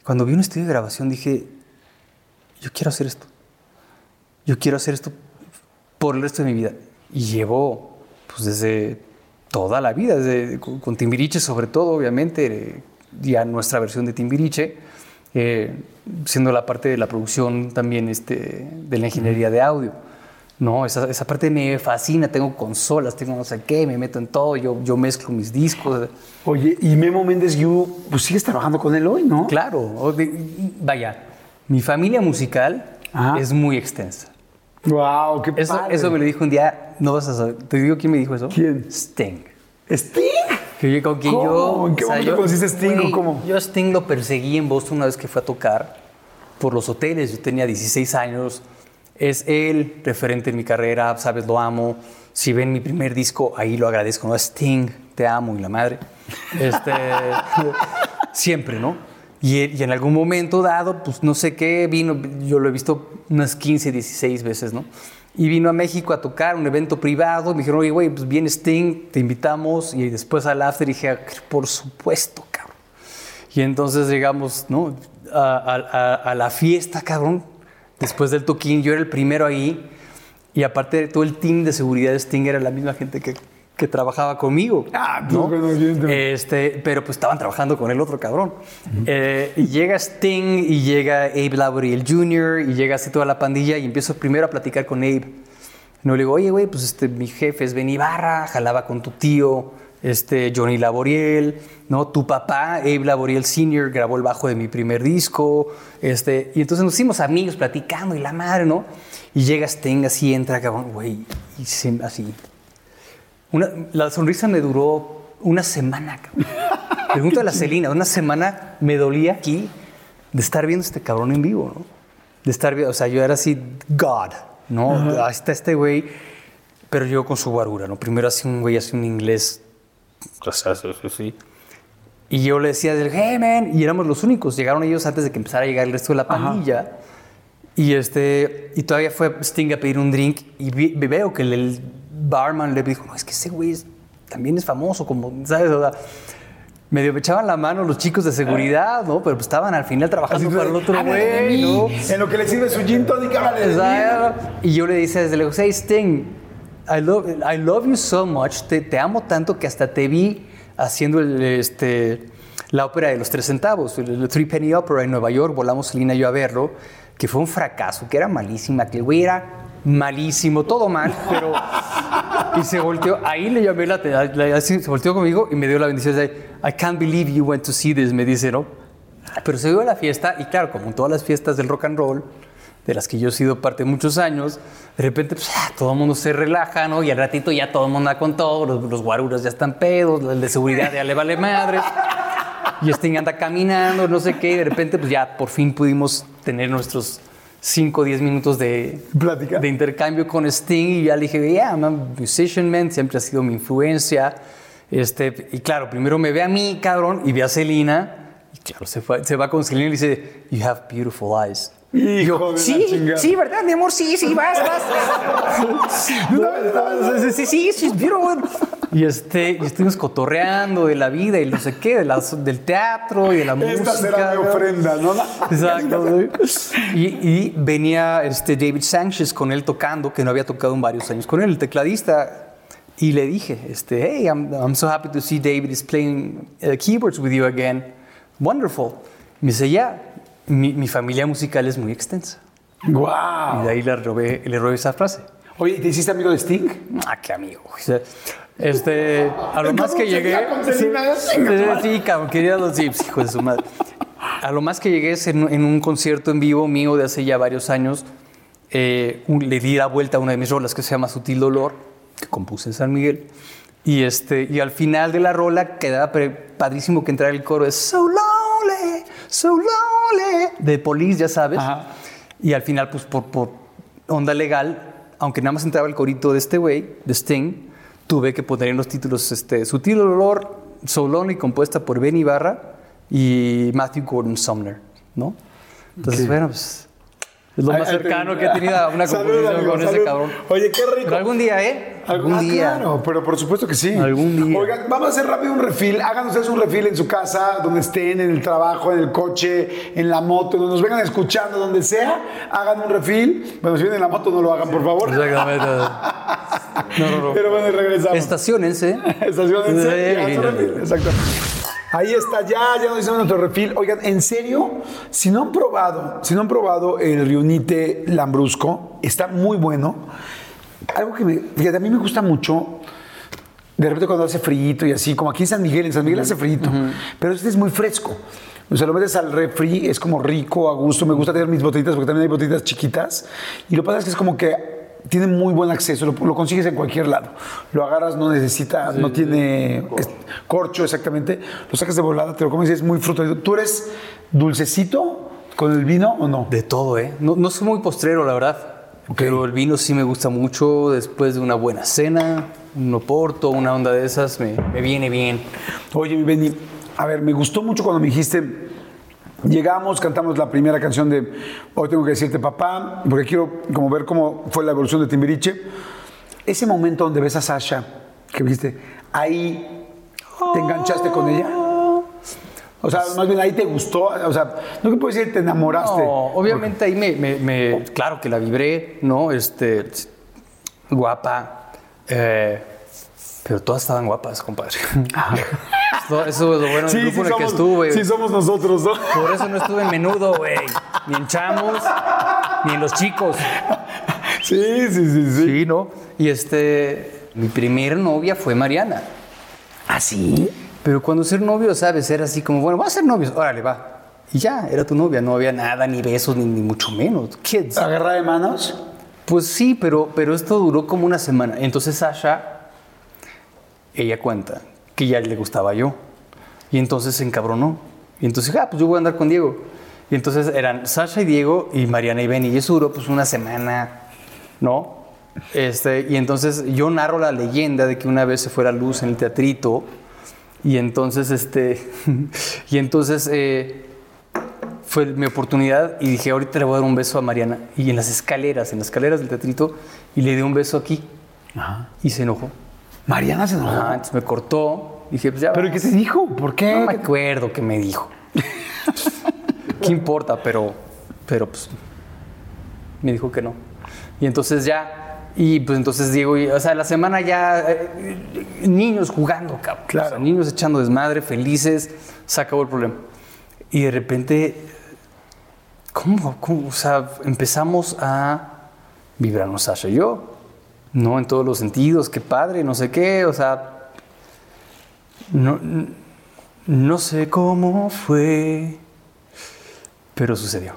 Speaker 2: cuando vi un estudio de grabación, dije, yo quiero hacer esto. Yo quiero hacer esto por el resto de mi vida. Y llevo, pues, desde toda la vida, desde, con, con Timbiriche sobre todo, obviamente, eh, ya nuestra versión de Timbiriche, eh, siendo la parte de la producción también este, de la ingeniería de audio. No, esa, esa parte me fascina, tengo consolas, tengo no sé qué, me meto en todo, yo, yo mezclo mis discos.
Speaker 1: Oye, y Memo Méndez Guiú, pues sigues trabajando con él hoy, ¿no?
Speaker 2: Claro, vaya, mi familia musical
Speaker 1: Ajá.
Speaker 2: es muy extensa.
Speaker 1: Wow, qué
Speaker 2: Eso,
Speaker 1: padre.
Speaker 2: eso me lo dijo un día, no vas a saber, ¿te digo quién me dijo eso?
Speaker 1: ¿Quién?
Speaker 2: Sting.
Speaker 1: ¿Sting?
Speaker 2: Que yo, con que
Speaker 1: ¿Cómo?
Speaker 2: yo,
Speaker 1: ¿En qué momento
Speaker 2: yo-
Speaker 1: conociste a Sting o
Speaker 2: güey,
Speaker 1: cómo?
Speaker 2: Yo a Sting lo perseguí en Boston una vez que fue a tocar por los hoteles. Yo tenía 16 años. Es él, referente en mi carrera, sabes, lo amo. Si ven mi primer disco, ahí lo agradezco. ¿no? Sting, te amo y la madre. Este, siempre, ¿no? Y, y en algún momento dado, pues no sé qué, vino, yo lo he visto unas 15, 16 veces, ¿no? Y vino a México a tocar un evento privado. Me dijeron, oye, güey, pues viene Sting, te invitamos. Y después al after dije, "Ah, por supuesto, cabrón. Y entonces llegamos, ¿no? A, la fiesta, cabrón. Después del toquín, yo era el primero ahí. Y aparte todo el team de seguridad de Sting era la misma gente que, que trabajaba conmigo.
Speaker 1: Ah, pues, evidentemente.
Speaker 2: Este, pero pues estaban trabajando con el otro cabrón. Eh, y llega Sting y llega Abe Laboriel Jr. y llega así toda la pandilla y empiezo primero a platicar con Abe. No le digo, oye, güey, pues este, mi jefe es Ben Ibarra, jalaba con tu tío, este, Johnny Laboriel, ¿no? Tu papá, Abe Laboriel Sr., grabó el bajo de mi primer disco, este, y entonces nos hicimos amigos platicando y la madre, ¿no? Y llega Sting, así entra, cabrón, güey, y se- así. Una- la sonrisa me duró una semana. Pregunta a la Celina, una semana me dolía aquí de estar viendo a este cabrón en vivo, ¿no? De estar viendo, o sea, yo era así, God, ¿no? Ahí está este güey, pero yo con su guarura, ¿no? Primero así un güey, así un inglés, o sea, sí, sí, sí. Y yo le decía, hey, man, y éramos los únicos. Llegaron ellos antes de que empezara a llegar el resto de la pandilla. Y, este, y todavía fue Sting a pedir un drink y vi- veo que el, el barman le dijo, no, es que ese güey es- también es famoso, como, ¿sabes? O sea, medio me echaban la mano los chicos de seguridad, ¿no? Pero pues estaban al final trabajando para el otro güey. ¿no?
Speaker 1: En lo que le sirve su gin tonic, háblale.
Speaker 2: Y yo le dije desde lejos, hey Sting, I love, I love you so much, te, te amo tanto que hasta te vi haciendo el, este, la ópera de los tres centavos, el, el Three Penny Opera en Nueva York, volamos Selena y yo a verlo, que fue un fracaso, que era malísima, que el güey era malísimo, todo mal, pero... Y se volteó, ahí le llamé la atención, así, se volteó conmigo y me dio la bendición de, I can't believe you went to see this, me dice, ¿no? Pero se dio a la fiesta y claro, como en todas las fiestas del rock and roll, de las que yo he sido parte muchos años, de repente pues, ah, todo el mundo se relaja, ¿no? Y al ratito ya todo el mundo anda con todo, los, los ya están pedos, el de seguridad ya le vale madre. Y Sting anda caminando, no sé qué, y de repente pues ya por fin pudimos tener nuestros 5 o 10 minutos de,
Speaker 1: Plática.
Speaker 2: de intercambio con Sting y ya le dije, yeah, I'm a musician, man, siempre ha sido mi influencia. Este, y claro, primero me ve a mí, cabrón, y ve a Selena, y claro, se, fue- se va con Selena y dice, you have beautiful eyes. Y yo, sí, sí, ¿verdad, mi amor? Sí, sí, vas, vas. sí, sí, sí. Y, este, y estuvimos cotorreando de la vida y no sé qué, de la- del teatro y de la
Speaker 1: Esta
Speaker 2: música.
Speaker 1: será mi ofrenda, ¿no?
Speaker 2: Exacto. Y, y venía este David Sánchez con él tocando, que no había tocado en varios años con él, el tecladista. Y le dije, este, hey, I'm, I'm so happy to see David is playing uh, keyboards with you again. Wonderful. Me dice, ya, mi, mi familia musical es muy extensa. Y
Speaker 1: ¡Guau!
Speaker 2: de ahí le robé, le robé esa frase.
Speaker 1: Oye, ¿y ¿te hiciste amigo de Sting?
Speaker 2: Ah, qué amigo. O sea, Este, a lo más que
Speaker 1: ¿Cómo
Speaker 2: llegué. Sí, sí, sí, cabrón, quería los tips, hijo de su madre. A lo más que llegué es en, en un concierto en vivo mío de hace ya varios años. eh, un- le di la vuelta a una de mis rolas que se llama Sutil Dolor, que compuse en San Miguel. Y, este, y al final de la rola quedaba padrísimo que entrara el coro de So Lonely, So Lonely, de Police, ya sabes.
Speaker 1: Ajá.
Speaker 2: Y al final, pues por, por onda legal, aunque nada más entraba el corito de este güey, de Sting, tuve que poner en los títulos este, Sutil Olor, So Lonely, compuesta por Ben Ibarra y Matthew Gordon Sumner, ¿no? Entonces, bueno, pues es lo más cercano que he tenido a una
Speaker 1: amigo,
Speaker 2: con ese cabrón.
Speaker 1: Oye, qué rico.
Speaker 2: Pero algún día, ¿eh? Algún
Speaker 1: Ah,
Speaker 2: día.
Speaker 1: Claro, pero por supuesto que sí.
Speaker 2: Algún día.
Speaker 1: Oigan, vamos a hacer rápido un refil. Hagan ustedes un refil en su casa, donde estén, en el trabajo, en el coche, en la moto, donde nos vengan escuchando, donde sea. Hagan un refil. Bueno, si vienen en la moto, no lo hagan, por favor.
Speaker 2: Exactamente. No, no, no.
Speaker 1: Pero bueno, regresamos.
Speaker 2: Estacionense.
Speaker 1: Refil, Exacto. Ahí está, ya, ya nos hicimos nuestro refil. Oigan, en serio, si no han probado, si no han probado el Riunite Lambrusco, está muy bueno. Algo que me, fíjate, a mí me gusta mucho. De repente cuando hace frío y así, como aquí en San Miguel, en San Miguel hace frío, pero este es muy fresco. O sea, lo metes al refri, es como rico, a gusto. Me gusta tener mis botellitas porque también hay botellitas chiquitas. Y lo que pasa es que es como que tiene muy buen acceso, lo, lo consigues en cualquier lado. Lo agarras, no necesita, no tiene corcho exactamente, lo sacas de volada, te lo comes y es muy fruto. ¿Tú eres dulcecito con el vino o no?
Speaker 2: De todo, ¿eh? No, no soy muy postrero, la verdad. Pero el vino sí me gusta mucho después de una buena cena, un oporto, una onda de esas, me, me viene bien.
Speaker 1: Oye, mi Benny, a ver, me gustó mucho cuando me dijiste, llegamos, cantamos la primera canción de Hoy tengo que decirte papá, porque quiero como ver cómo fue la evolución de Timbiriche. Ese momento donde ves a Sasha, que viste, ahí te enganchaste con ella. O sea, más bien ahí te gustó, o sea, no que puedes decir te enamoraste.
Speaker 2: No, obviamente ahí me, claro que la vibré, ¿no? Este, guapa, eh, pero todas estaban guapas, compadre. Eso, eso es lo bueno del grupo en el que estuve.
Speaker 1: sí somos nosotros, ¿no?
Speaker 2: Por eso no estuve en menudo, güey. Ni en chamos, ni en los chicos.
Speaker 1: Sí, sí, sí, sí.
Speaker 2: Sí, ¿no? Y este, mi primer novia fue Mariana.
Speaker 1: ¿Ah, sí?
Speaker 2: Pero cuando ser novio, ¿sabes? Era así como, bueno, va a ser novios, órale, va. Y ya, era tu novia, no había nada, ni besos, ni, ni mucho menos. Kids.
Speaker 1: ¿Agarra de manos?
Speaker 2: Pues sí, pero, pero esto duró como una semana. Entonces Sasha, ella cuenta que ya le gustaba yo. Y entonces se encabronó. Y entonces, ah, pues yo voy a andar con Diego. Y entonces eran Sasha y Diego y Mariana y Benny. Y eso duró pues una semana, ¿no? Este, y entonces yo narro la leyenda de que una vez se fue la luz en el teatrito. Y entonces, este, y entonces eh, fue mi oportunidad y dije, ahorita le voy a dar un beso a Mariana. Y en las escaleras, en las escaleras del teatrito, y le di un beso aquí. Y se enojó.
Speaker 1: Mariana se enojó.
Speaker 2: Ajá, entonces me cortó. Dije, pues ya.
Speaker 1: ¿Pero qué te dijo? ¿Por qué?
Speaker 2: No me acuerdo qué me dijo. ¿Qué importa? Pero, pero pues, me dijo que no. Y entonces ya, y pues entonces Diego, y- o sea, la semana ya, eh, niños jugando, cabrón.
Speaker 1: Claro.
Speaker 2: O sea, niños echando desmadre, felices, se acabó el problema. Y de repente, ¿cómo? cómo? O sea, empezamos a vibrarnos Sasha y yo, ¿no? En todos los sentidos, qué padre, no sé qué, o sea, no, no sé cómo fue, pero sucedió.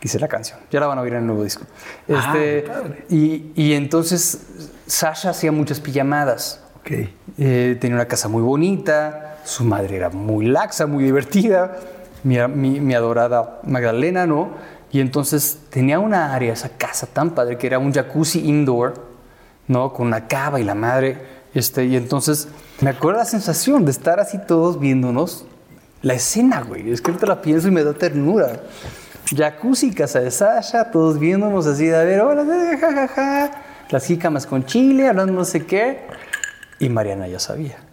Speaker 2: Dice la canción. Ya la van a oír en el nuevo disco. Este, y, y entonces Sasha hacía muchas pijamadas.
Speaker 1: Ok.
Speaker 2: Eh, tenía una casa muy bonita, su madre era muy laxa, muy divertida, mi, mi- mi adorada Magdalena, ¿no? Y entonces tenía una área, esa casa tan padre, que era un jacuzzi indoor, ¿no? Con una cava y la madre. Este, y entonces me acuerdo la sensación de estar así todos viéndonos. La escena, güey, es que ahorita la pienso y me da ternura. Jacuzzi, casa de Sasha, todos viéndonos así de a ver, hola, ja, ja. Las jícamas con chile, hablando no sé qué. Y Mariana ya sabía.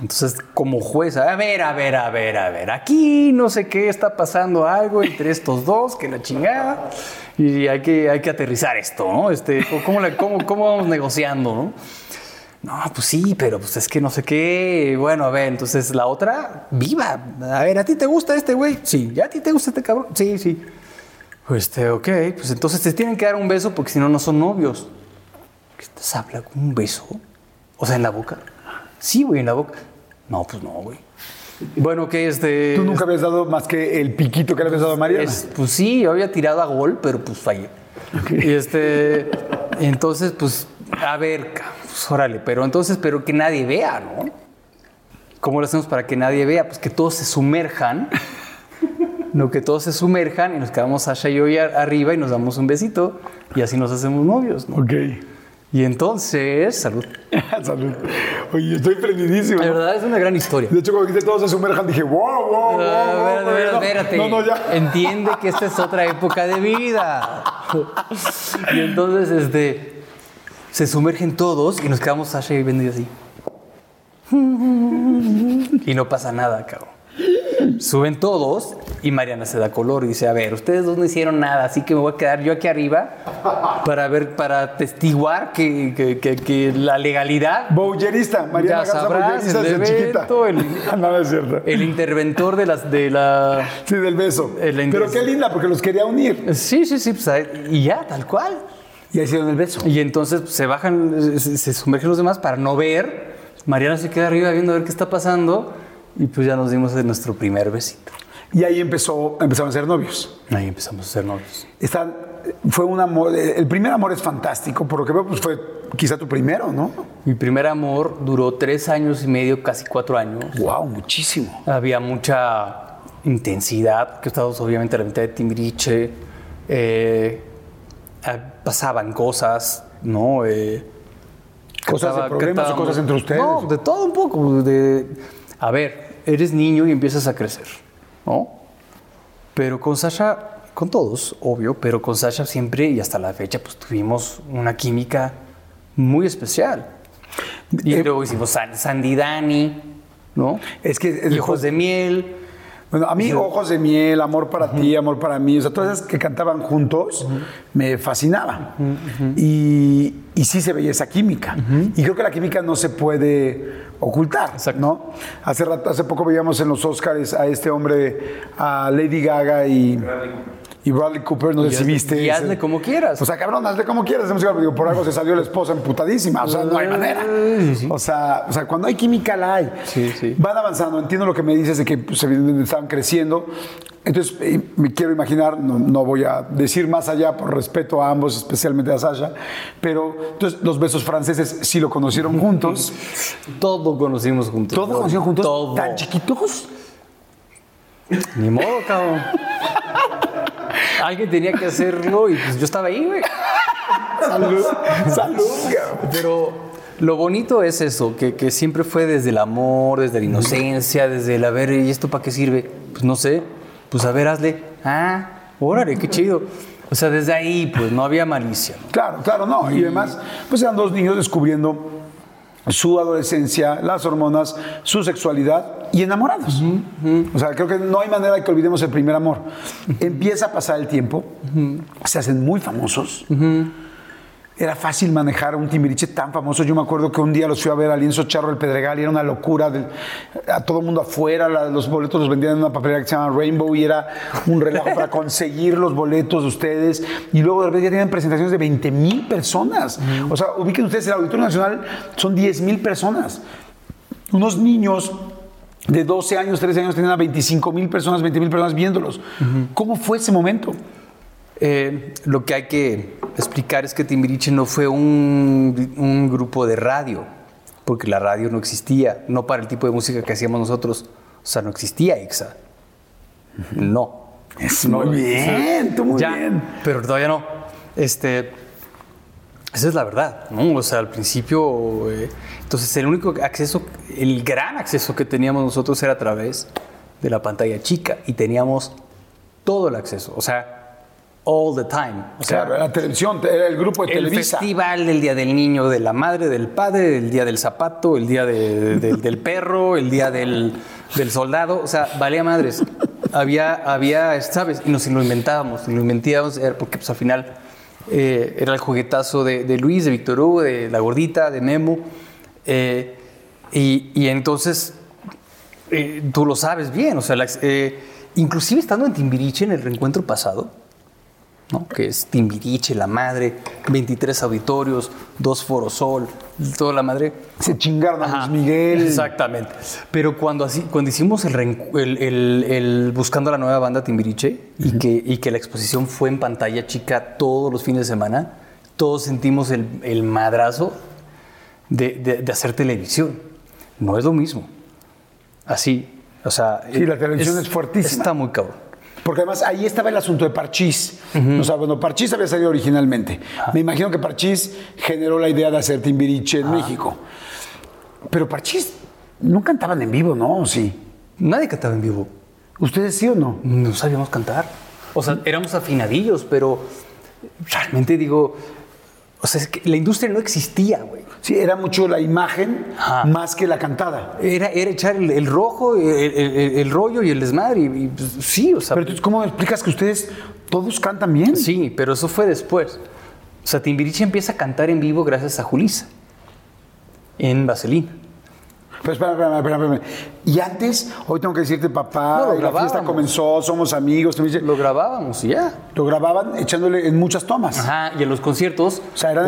Speaker 2: Entonces, como jueza, a ver, a ver, a ver, a ver, aquí no sé qué está pasando algo entre estos dos, que la chingada, y hay que, hay que aterrizar esto, ¿no? Este, ¿cómo, cómo, cómo vamos negociando, no? No, pues sí, pero pues es que no sé qué. Bueno, a ver, entonces la otra, viva. A ver, ¿a ti te gusta este güey? Sí. ¿Ya a ti te gusta este cabrón? Sí, sí. Este, ok, pues entonces te tienen que dar un beso porque si no, no son novios. ¿Qué estás hablando? ¿Un beso? O sea, en la boca. Sí, güey, en la boca. No, pues no, güey. Bueno, que este.
Speaker 1: Tú nunca habías dado más que el piquito que le habías dado a Mariana.
Speaker 2: Es- pues sí, yo había tirado a gol, pero pues fallé. Y este, entonces, pues, a ver, pues, órale, pero entonces, pero que nadie vea, ¿no? ¿Cómo lo hacemos para que nadie vea? Pues que todos se sumerjan, no que todos se sumerjan y nos quedamos Sasha y yo arriba y nos damos un besito y así nos hacemos novios, ¿no?
Speaker 1: Ok.
Speaker 2: Y entonces, salud.
Speaker 1: Salud. Oye, estoy prendidísimo.
Speaker 2: La verdad es una gran historia.
Speaker 1: De hecho, cuando dijiste todos se sumerjan, dije, wow, wow, wow. Wow,
Speaker 2: espérate,
Speaker 1: wow,
Speaker 2: espérate,
Speaker 1: no,
Speaker 2: espérate.
Speaker 1: No, no, ya.
Speaker 2: Entiende que esta es otra época de vida. Y entonces, este, se sumergen todos y nos quedamos Sasha y Bendy así. Y no pasa nada, cabrón. Suben todos y Mariana se da color y dice, a ver, ustedes dos no hicieron nada, así que me voy a quedar yo aquí arriba para ver, para atestiguar que, que- que- que la legalidad
Speaker 1: Bowlerista, Mariana
Speaker 2: Ya
Speaker 1: Garza,
Speaker 2: sabrás,
Speaker 1: bowlerista
Speaker 2: el
Speaker 1: desde
Speaker 2: evento, el-
Speaker 1: Nada es cierto.
Speaker 2: el interventor de las de la
Speaker 1: Sí, del beso.
Speaker 2: El
Speaker 1: Pero qué linda, porque los quería unir.
Speaker 2: Sí, sí, sí, pues, y ya, tal cual.
Speaker 1: Y hicieron el beso.
Speaker 2: Y entonces pues, se bajan, se, se sumergen los demás para no ver. Mariana se queda arriba viendo a ver qué está pasando y pues ya nos dimos nuestro primer besito.
Speaker 1: Y ahí empezó, empezaron a ser novios.
Speaker 2: Ahí empezamos a ser novios.
Speaker 1: Fue un amor, el primer amor es fantástico, por lo que veo, pues fue quizá tu primero, ¿no?
Speaker 2: Mi primer amor duró tres años y medio, casi cuatro años.
Speaker 1: Wow, muchísimo.
Speaker 2: Había mucha intensidad, que estábamos obviamente a la mitad de Timbiriche. eh, ah, pasaban cosas, ¿no? Eh,
Speaker 1: ¿Cosas de problemas o cosas entre ustedes?
Speaker 2: No, de todo un poco. De, a ver, eres niño y empiezas a crecer, ¿no? Pero con Sasha, con todos, obvio, pero con Sasha siempre y hasta la fecha, pues tuvimos una química muy especial. Y
Speaker 1: Eh,
Speaker 2: luego hicimos San- Sandy Dani, ¿no?
Speaker 1: Es que es-
Speaker 2: Y Ojos de Miel.
Speaker 1: Bueno, a mí Ojos de Miel, Amor para ti, Amor para mí, o sea, todas esas que cantaban juntos me fascinaban. y, y sí se veía esa química. Y creo que la química no se puede ocultar,
Speaker 2: Exacto.
Speaker 1: ¿no? Hace, rato- hace poco veíamos en los Oscars a este hombre, a Lady Gaga y... Y Bradley Cooper, no sé
Speaker 2: Y
Speaker 1: si
Speaker 2: hazle-
Speaker 1: viste.
Speaker 2: y
Speaker 1: ese-
Speaker 2: hazle como quieras.
Speaker 1: O sea, cabrón, hazle como quieras. digo, por algo se salió la esposa emputadísima. O sea, no hay manera. O sea, o sea, cuando hay química la hay.
Speaker 2: Sí, sí.
Speaker 1: Van avanzando. Entiendo lo que me dices de que pues, evidentemente estaban creciendo. Entonces, eh, me quiero imaginar, no, no voy a decir más allá por respeto a ambos, especialmente a Sasha, pero entonces los besos franceses sí lo conocieron juntos.
Speaker 2: Todo conocimos juntos.
Speaker 1: ¿Todo conocieron juntos?
Speaker 2: Todo.
Speaker 1: ¿Tan chiquitos?
Speaker 2: Ni modo, cabrón. Alguien tenía que hacerlo y pues yo estaba ahí, güey.
Speaker 1: Salud. Salud.
Speaker 2: Pero lo bonito es eso, que, que siempre fue desde el amor, desde la inocencia, desde el a ver, ¿y esto para qué sirve? Pues no sé. Pues a ver, hazle. Ah, órale, qué chido. O sea, desde ahí, pues no había malicia. ¿no?
Speaker 1: Claro, claro, no. Y además, pues eran dos niños descubriendo su adolescencia, las hormonas, su sexualidad y enamorados. O sea, creo que no hay manera de que olvidemos el primer amor. Empieza a pasar el tiempo, se hacen muy famosos. Era fácil manejar un Timbiriche tan famoso. Yo me acuerdo que un día los fui a ver a Lienzo Charro del Pedregal y era una locura. del- a todo el mundo afuera, la- los boletos los vendían en una papelera que se llama Rainbow y era un relajo para conseguir los boletos de ustedes. Y luego de repente ya tenían presentaciones de 20 mil personas. O sea, ubiquen ustedes, el Auditorio Nacional son 10 mil personas. Unos niños de 12 años, 13 años tenían a 25 mil personas, 20 mil personas viéndolos. ¿Cómo fue ese momento?
Speaker 2: Eh, lo que hay que explicar es que Timbiriche no fue un, un grupo de radio, porque la radio no existía, no para el tipo de música que hacíamos nosotros. O sea, no existía EXA. No.
Speaker 1: Es muy bien, tú muy
Speaker 2: ya,
Speaker 1: bien.
Speaker 2: pero todavía no. Este, esa es la verdad, ¿no? O sea, al principio, eh, entonces el único acceso, el gran acceso que teníamos nosotros era a través de la pantalla chica y teníamos todo el acceso, o sea, all the time. O sea,
Speaker 1: Claro, la televisión, era el grupo de
Speaker 2: el
Speaker 1: Televisa.
Speaker 2: festival del Día del Niño, de la Madre, del Padre, el Día del Zapato, el Día de- de- del Perro, el Día del, del Soldado. O sea, valía madres. Había, había, ¿sabes? Y nos lo inventábamos, lo inventábamos porque pues al final eh, era el juguetazo de, de Luis, de Víctor Hugo, de La Gordita, de Memo. eh, y, y entonces eh, tú lo sabes bien, o sea, la- inclusive estando en Timbiriche en el reencuentro pasado, ¿no? que es Timbiriche, la madre, 23 auditorios, dos Forosol, toda la madre.
Speaker 1: Se chingaron a Luis Miguel.
Speaker 2: Exactamente. Pero cuando, así, cuando hicimos el, el- el- el Buscando la nueva banda Timbiriche y, que, y que la exposición fue en pantalla chica todos los fines de semana, todos sentimos el, madrazo de, de- de hacer televisión. No es lo mismo. Así, o sea...
Speaker 1: Sí, la televisión es fuertísima.
Speaker 2: Está muy cabrón.
Speaker 1: Porque además ahí estaba el asunto de Parchís. O sea, bueno, Parchís había salido originalmente. Me imagino que Parchís generó la idea de hacer Timbiriche en México. Pero Parchís no cantaban en vivo, ¿no? ¿O sí?
Speaker 2: Nadie cantaba en vivo.
Speaker 1: ¿Ustedes sí o no?
Speaker 2: No sabíamos cantar. O sea, éramos afinadillos, pero realmente digo, o sea, es que la industria no existía, güey.
Speaker 1: Sí, era mucho la imagen
Speaker 2: Ajá.
Speaker 1: más que la cantada.
Speaker 2: Era, era echar el, el rojo, el, el- el rollo y el desmadre. Y, y, pues, sí, o sea.
Speaker 1: Pero entonces, ¿cómo explicas que ustedes todos cantan bien?
Speaker 2: sí, pero eso fue después. O sea, Timbiriche empieza a cantar en vivo gracias a Julisa. En Vaselina.
Speaker 1: Pero espera, espera, espera, espera. Y antes, hoy tengo que decirte, papá,
Speaker 2: No,
Speaker 1: la fiesta comenzó, somos amigos.
Speaker 2: Lo grabábamos ya.
Speaker 1: Lo grababan echándole en muchas tomas.
Speaker 2: Ajá, y en los conciertos
Speaker 1: O sea, eran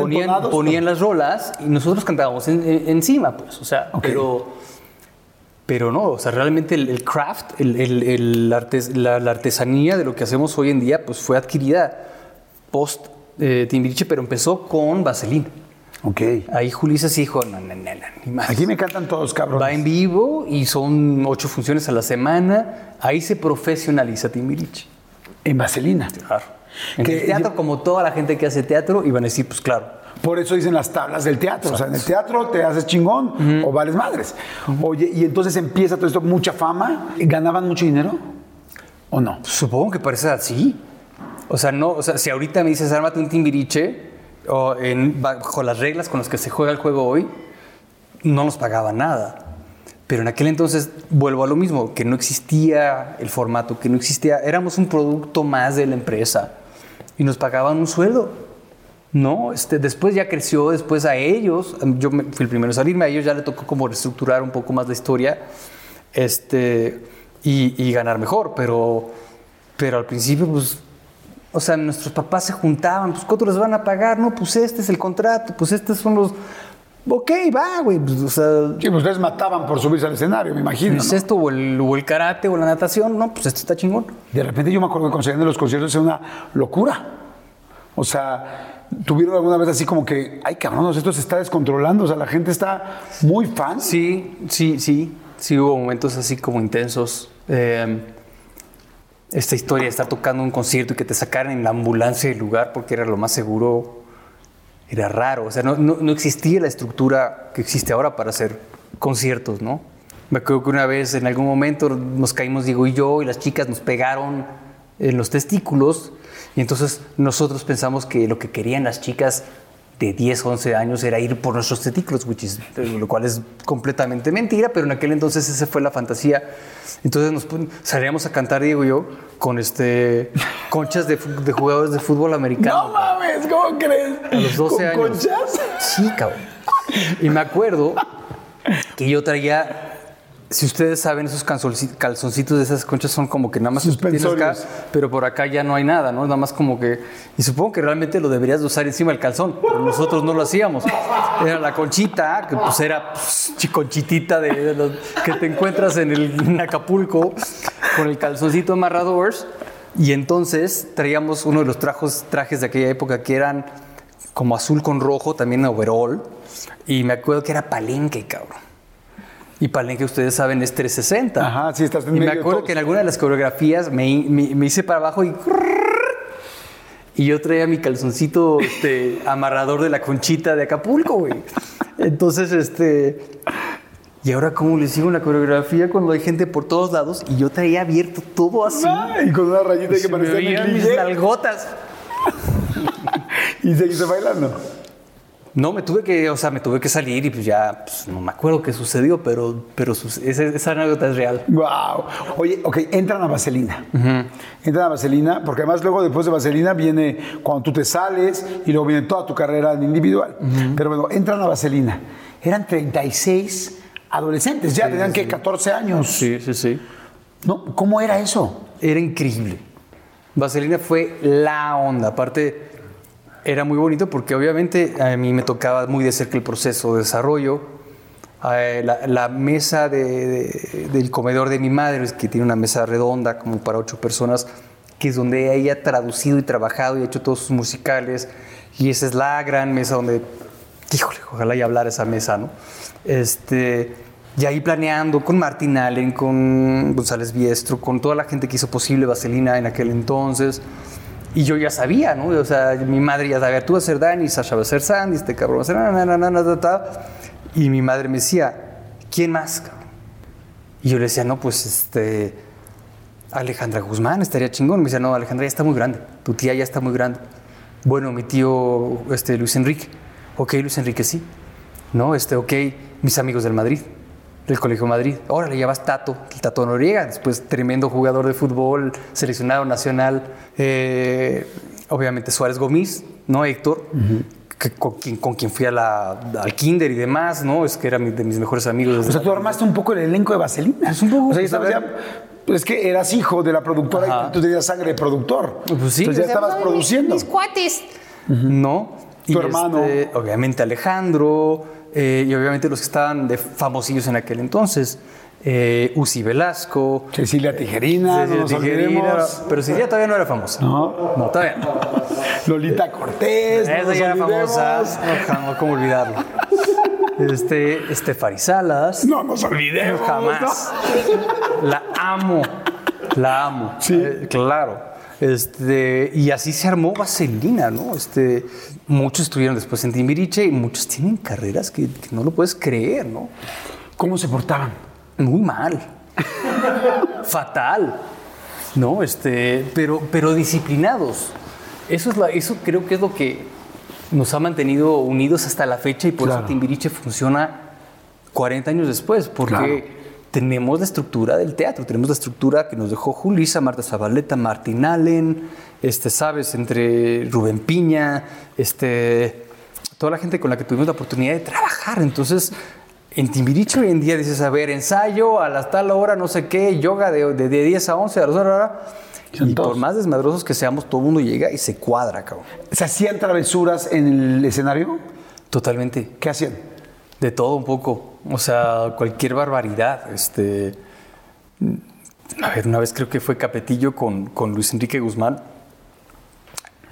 Speaker 2: ponían, las rolas y nosotros cantábamos en- en- encima, pues. O sea, pero, Pero no, o sea, realmente el, el craft, el- el- el artes- la, la artesanía de lo que hacemos hoy en día, pues fue adquirida post eh, Timbiriche, pero empezó con Vaselina.
Speaker 1: Ok.
Speaker 2: Ahí Julissa sí dijo, no, no, no, ni más.
Speaker 1: Aquí me cantan todos, cabrón.
Speaker 2: Va en vivo y son ocho funciones a la semana. Ahí se profesionaliza Timbiriche.
Speaker 1: En Vaselina.
Speaker 2: Claro. En
Speaker 1: Que
Speaker 2: el teatro,
Speaker 1: yo-
Speaker 2: como toda la gente que hace teatro, iban a decir, pues claro.
Speaker 1: Por eso dicen las tablas del teatro. O sea, en el teatro te haces chingón o vales madres. Oye, y entonces empieza todo esto, mucha fama. ¿Ganaban mucho dinero? ¿O no?
Speaker 2: Supongo que parece así. O sea, no, o sea, si ahorita me dices, ármate un timbiriche, o bajo las reglas con las que se juega el juego hoy, no nos pagaban nada. Pero en aquel entonces, vuelvo a lo mismo, que no existía el formato, que no existía, éramos un producto más de la empresa y nos pagaban un sueldo. No, este, después ya creció, después a ellos, yo me- fui el primero en salirme, a ellos ya le tocó como reestructurar un poco más la historia este, y, y ganar mejor, pero, pero al principio, pues, o sea, nuestros papás se juntaban, pues, ¿cuánto les van a pagar? No, pues este es el contrato, pues estos son los... Ok, va, güey, pues, o sea,
Speaker 1: Sí, pues ustedes mataban por subirse al escenario, me imagino.
Speaker 2: ¿es
Speaker 1: ¿no?
Speaker 2: esto o el, o el karate o la natación? No, pues esto está chingón.
Speaker 1: De repente yo me acuerdo que conseguían de los conciertos era una locura. O sea, tuvieron alguna vez así como que, ay cabrón, esto se está descontrolando. O sea, la gente está muy fan.
Speaker 2: Sí, sí, sí. Sí hubo momentos así como intensos. Eh, esta historia de estar tocando un concierto y que te sacaran en la ambulancia del lugar porque era lo más seguro, era raro. O sea, no, no- no existía la estructura que existe ahora para hacer conciertos, ¿no? Me acuerdo que una vez en algún momento nos caímos Diego y yo y las chicas nos pegaron en los testículos y entonces nosotros pensamos que lo que querían las chicas de 10, 11 años era ir por nuestros testículos, which is- lo cual es completamente mentira, pero en aquel entonces esa fue la fantasía. Entonces nos salíamos a cantar, Diego y yo, con este, conchas de jugadores de fútbol americano.
Speaker 1: No mames, ¿cómo crees?
Speaker 2: A los 12
Speaker 1: ¿Con
Speaker 2: años.
Speaker 1: conchas?
Speaker 2: Sí, cabrón. Y me acuerdo que yo traía, si ustedes saben, esos calzonci- calzoncitos de esas conchas son como que nada más acá, pero por acá ya no hay nada, ¿no? Nada más como que. Y supongo que realmente lo deberías de usar encima del calzón, pero nosotros no lo hacíamos. Era la conchita, que pues era pues, conchitita de, de los que te encuentras en, el, en Acapulco con el calzoncito amarradores. Y entonces traíamos uno de los trajos, trajes de aquella época que eran como azul con rojo, también overall. Y me acuerdo que era palenque, cabrón. Y palenque, ustedes saben, es 360.
Speaker 1: Ajá, sí, estás en
Speaker 2: Y me
Speaker 1: medio de
Speaker 2: acuerdo que en alguna de las coreografías me, me- me hice para abajo y... Y yo traía mi calzoncito este, amarrador de la conchita de Acapulco, güey. Entonces, este... Y ahora, ¿cómo les sigo en la coreografía cuando hay gente por todos lados? Y yo traía abierto todo así.
Speaker 1: Ay, con una rayita que
Speaker 2: me
Speaker 1: parecía
Speaker 2: veían mis nalgotas.
Speaker 1: Y seguiste bailando.
Speaker 2: No, me tuve que, o sea, me tuve que salir y pues ya, pues, no me acuerdo qué sucedió, pero, pero esa, esa anécdota es real.
Speaker 1: Wow. Oye, ok, entran a Vaselina. Entran a Vaselina, porque además luego después de Vaselina viene cuando tú te sales y luego viene toda tu carrera individual. Pero bueno, entran a Vaselina. Eran 36 adolescentes, ya tenían que 14 años.
Speaker 2: Sí, sí, sí.
Speaker 1: ¿No? ¿Cómo era eso?
Speaker 2: Era increíble. Vaselina fue la onda. Aparte, era muy bonito porque obviamente a mí me tocaba muy de cerca el proceso de desarrollo. Eh, la, la mesa de- de- del comedor de mi madre, que tiene una mesa redonda como para ocho personas, que es donde ella ha traducido y trabajado y ha hecho todos sus musicales. Y esa es la gran mesa donde, híjole, ojalá y hablar esa mesa, ¿no? Este, y ahí planeando con Martin Allen, con González Biestro, con toda la gente que hizo posible Vaselina en aquel entonces. Y yo ya sabía, ¿no? O sea, mi madre ya sabía, tú vas a ser Dani, Sasha va a ser Sandy, este cabrón va a ser... na, na, na. Y mi madre me decía, ¿quién más? Y yo le decía, no, pues este... Alejandra Guzmán estaría chingón. Me decía, no, Alejandra ya está muy grande. Tu tía ya está muy grande. Bueno, mi tío este, Luis Enrique. Ok, Luis Enrique sí. No, este, ok, mis amigos del Madrid, del Colegio Madrid. Ahora le llevas Tato, el Tato Noriega, después tremendo jugador de fútbol, seleccionado nacional. Eh, obviamente Suárez Gómez, ¿no? Héctor, que- con, quien, con quien fui a la, al kinder y demás, ¿no? Es que era mi- de mis mejores amigos.
Speaker 1: O sea, tú armaste un poco el elenco de Vaselina.
Speaker 2: Pues un poco,
Speaker 1: O sea, ya
Speaker 2: pues,
Speaker 1: ya- pues es que eras hijo de la productora
Speaker 2: Ajá.
Speaker 1: y tú tenías sangre de productor.
Speaker 2: Pues sí.
Speaker 1: Entonces ya estabas produciendo.
Speaker 3: Mis cuates.
Speaker 2: ¿no?
Speaker 1: Tu hermano.
Speaker 2: obviamente Alejandro, eh, y obviamente los que estaban de famosillos en aquel entonces. Eh, Uzi Velasco.
Speaker 1: Cecilia Tijerina,
Speaker 2: Cecilia
Speaker 1: no
Speaker 2: Tijerina. Pero Cecilia todavía no era famosa.
Speaker 1: No.
Speaker 2: No, todavía no.
Speaker 1: Lolita Cortés, no
Speaker 2: Esa
Speaker 1: nos
Speaker 2: ya era famosa. No, jamás, ¿cómo olvidarlo? Este, Estefari Salas.
Speaker 1: No nos olvidemos.
Speaker 2: Jamás. La amo. La amo.
Speaker 1: Sí.
Speaker 2: Eh, claro. Este, y así se armó Vaselina, ¿no? Este, muchos estuvieron después en Timbiriche y muchos tienen carreras que, que no lo puedes creer, ¿no?
Speaker 1: ¿Cómo se portaban?
Speaker 2: Muy mal. Fatal. ¿No? Este, pero, pero disciplinados. Eso, es la, eso creo que es lo que nos ha mantenido unidos hasta la fecha y por
Speaker 1: Claro.
Speaker 2: eso Timbiriche funciona 40 años después, porque
Speaker 1: Claro.
Speaker 2: Tenemos la estructura del teatro, tenemos la estructura que nos dejó Julisa, Marta Zabaleta, Martín Allen, este, sabes, entre Rubén Piña, este, toda la gente con la que tuvimos la oportunidad de trabajar. Entonces, en Timbiriche hoy en día dices, a ver, ensayo a la tal hora, no sé qué, yoga de, de, de 10 a 11, a las horas.
Speaker 1: Son
Speaker 2: Y por más desmadrosos que seamos, todo el mundo llega y se cuadra, cabrón.
Speaker 1: ¿Se hacían travesuras en el escenario?
Speaker 2: Totalmente.
Speaker 1: ¿Qué hacían?
Speaker 2: De todo un poco. O sea, cualquier barbaridad. Este. A ver, una vez creo que fue Capetillo con, con Luis Enrique Guzmán.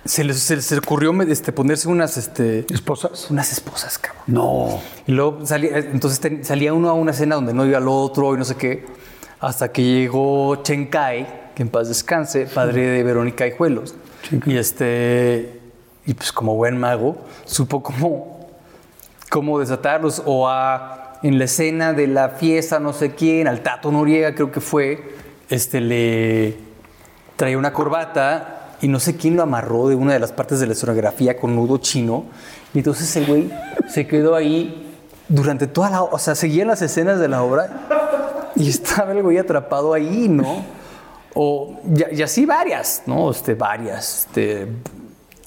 Speaker 2: Se les, se les ocurrió este, ponerse unas, este,
Speaker 1: ¿Esposas?
Speaker 2: unas esposas, cabrón.
Speaker 1: No.
Speaker 2: Y luego salía, entonces ten- salía uno a una cena donde no iba al otro y no sé qué, hasta que llegó Chen Kai, que en paz descanse, padre de Verónica Hijuelos. Y este, y pues como buen mago, supo cómo, cómo desatarlos. O a, en la escena de la fiesta, no sé quién, al Tato Noriega creo que fue, este le traía una corbata y no sé quién lo amarró de una de las partes de la escenografía con nudo chino. Y entonces el güey se quedó ahí durante toda la... O sea, seguían las escenas de la obra y estaba el güey atrapado ahí, ¿no? O, y, y así varias, ¿no? Este, varias, este,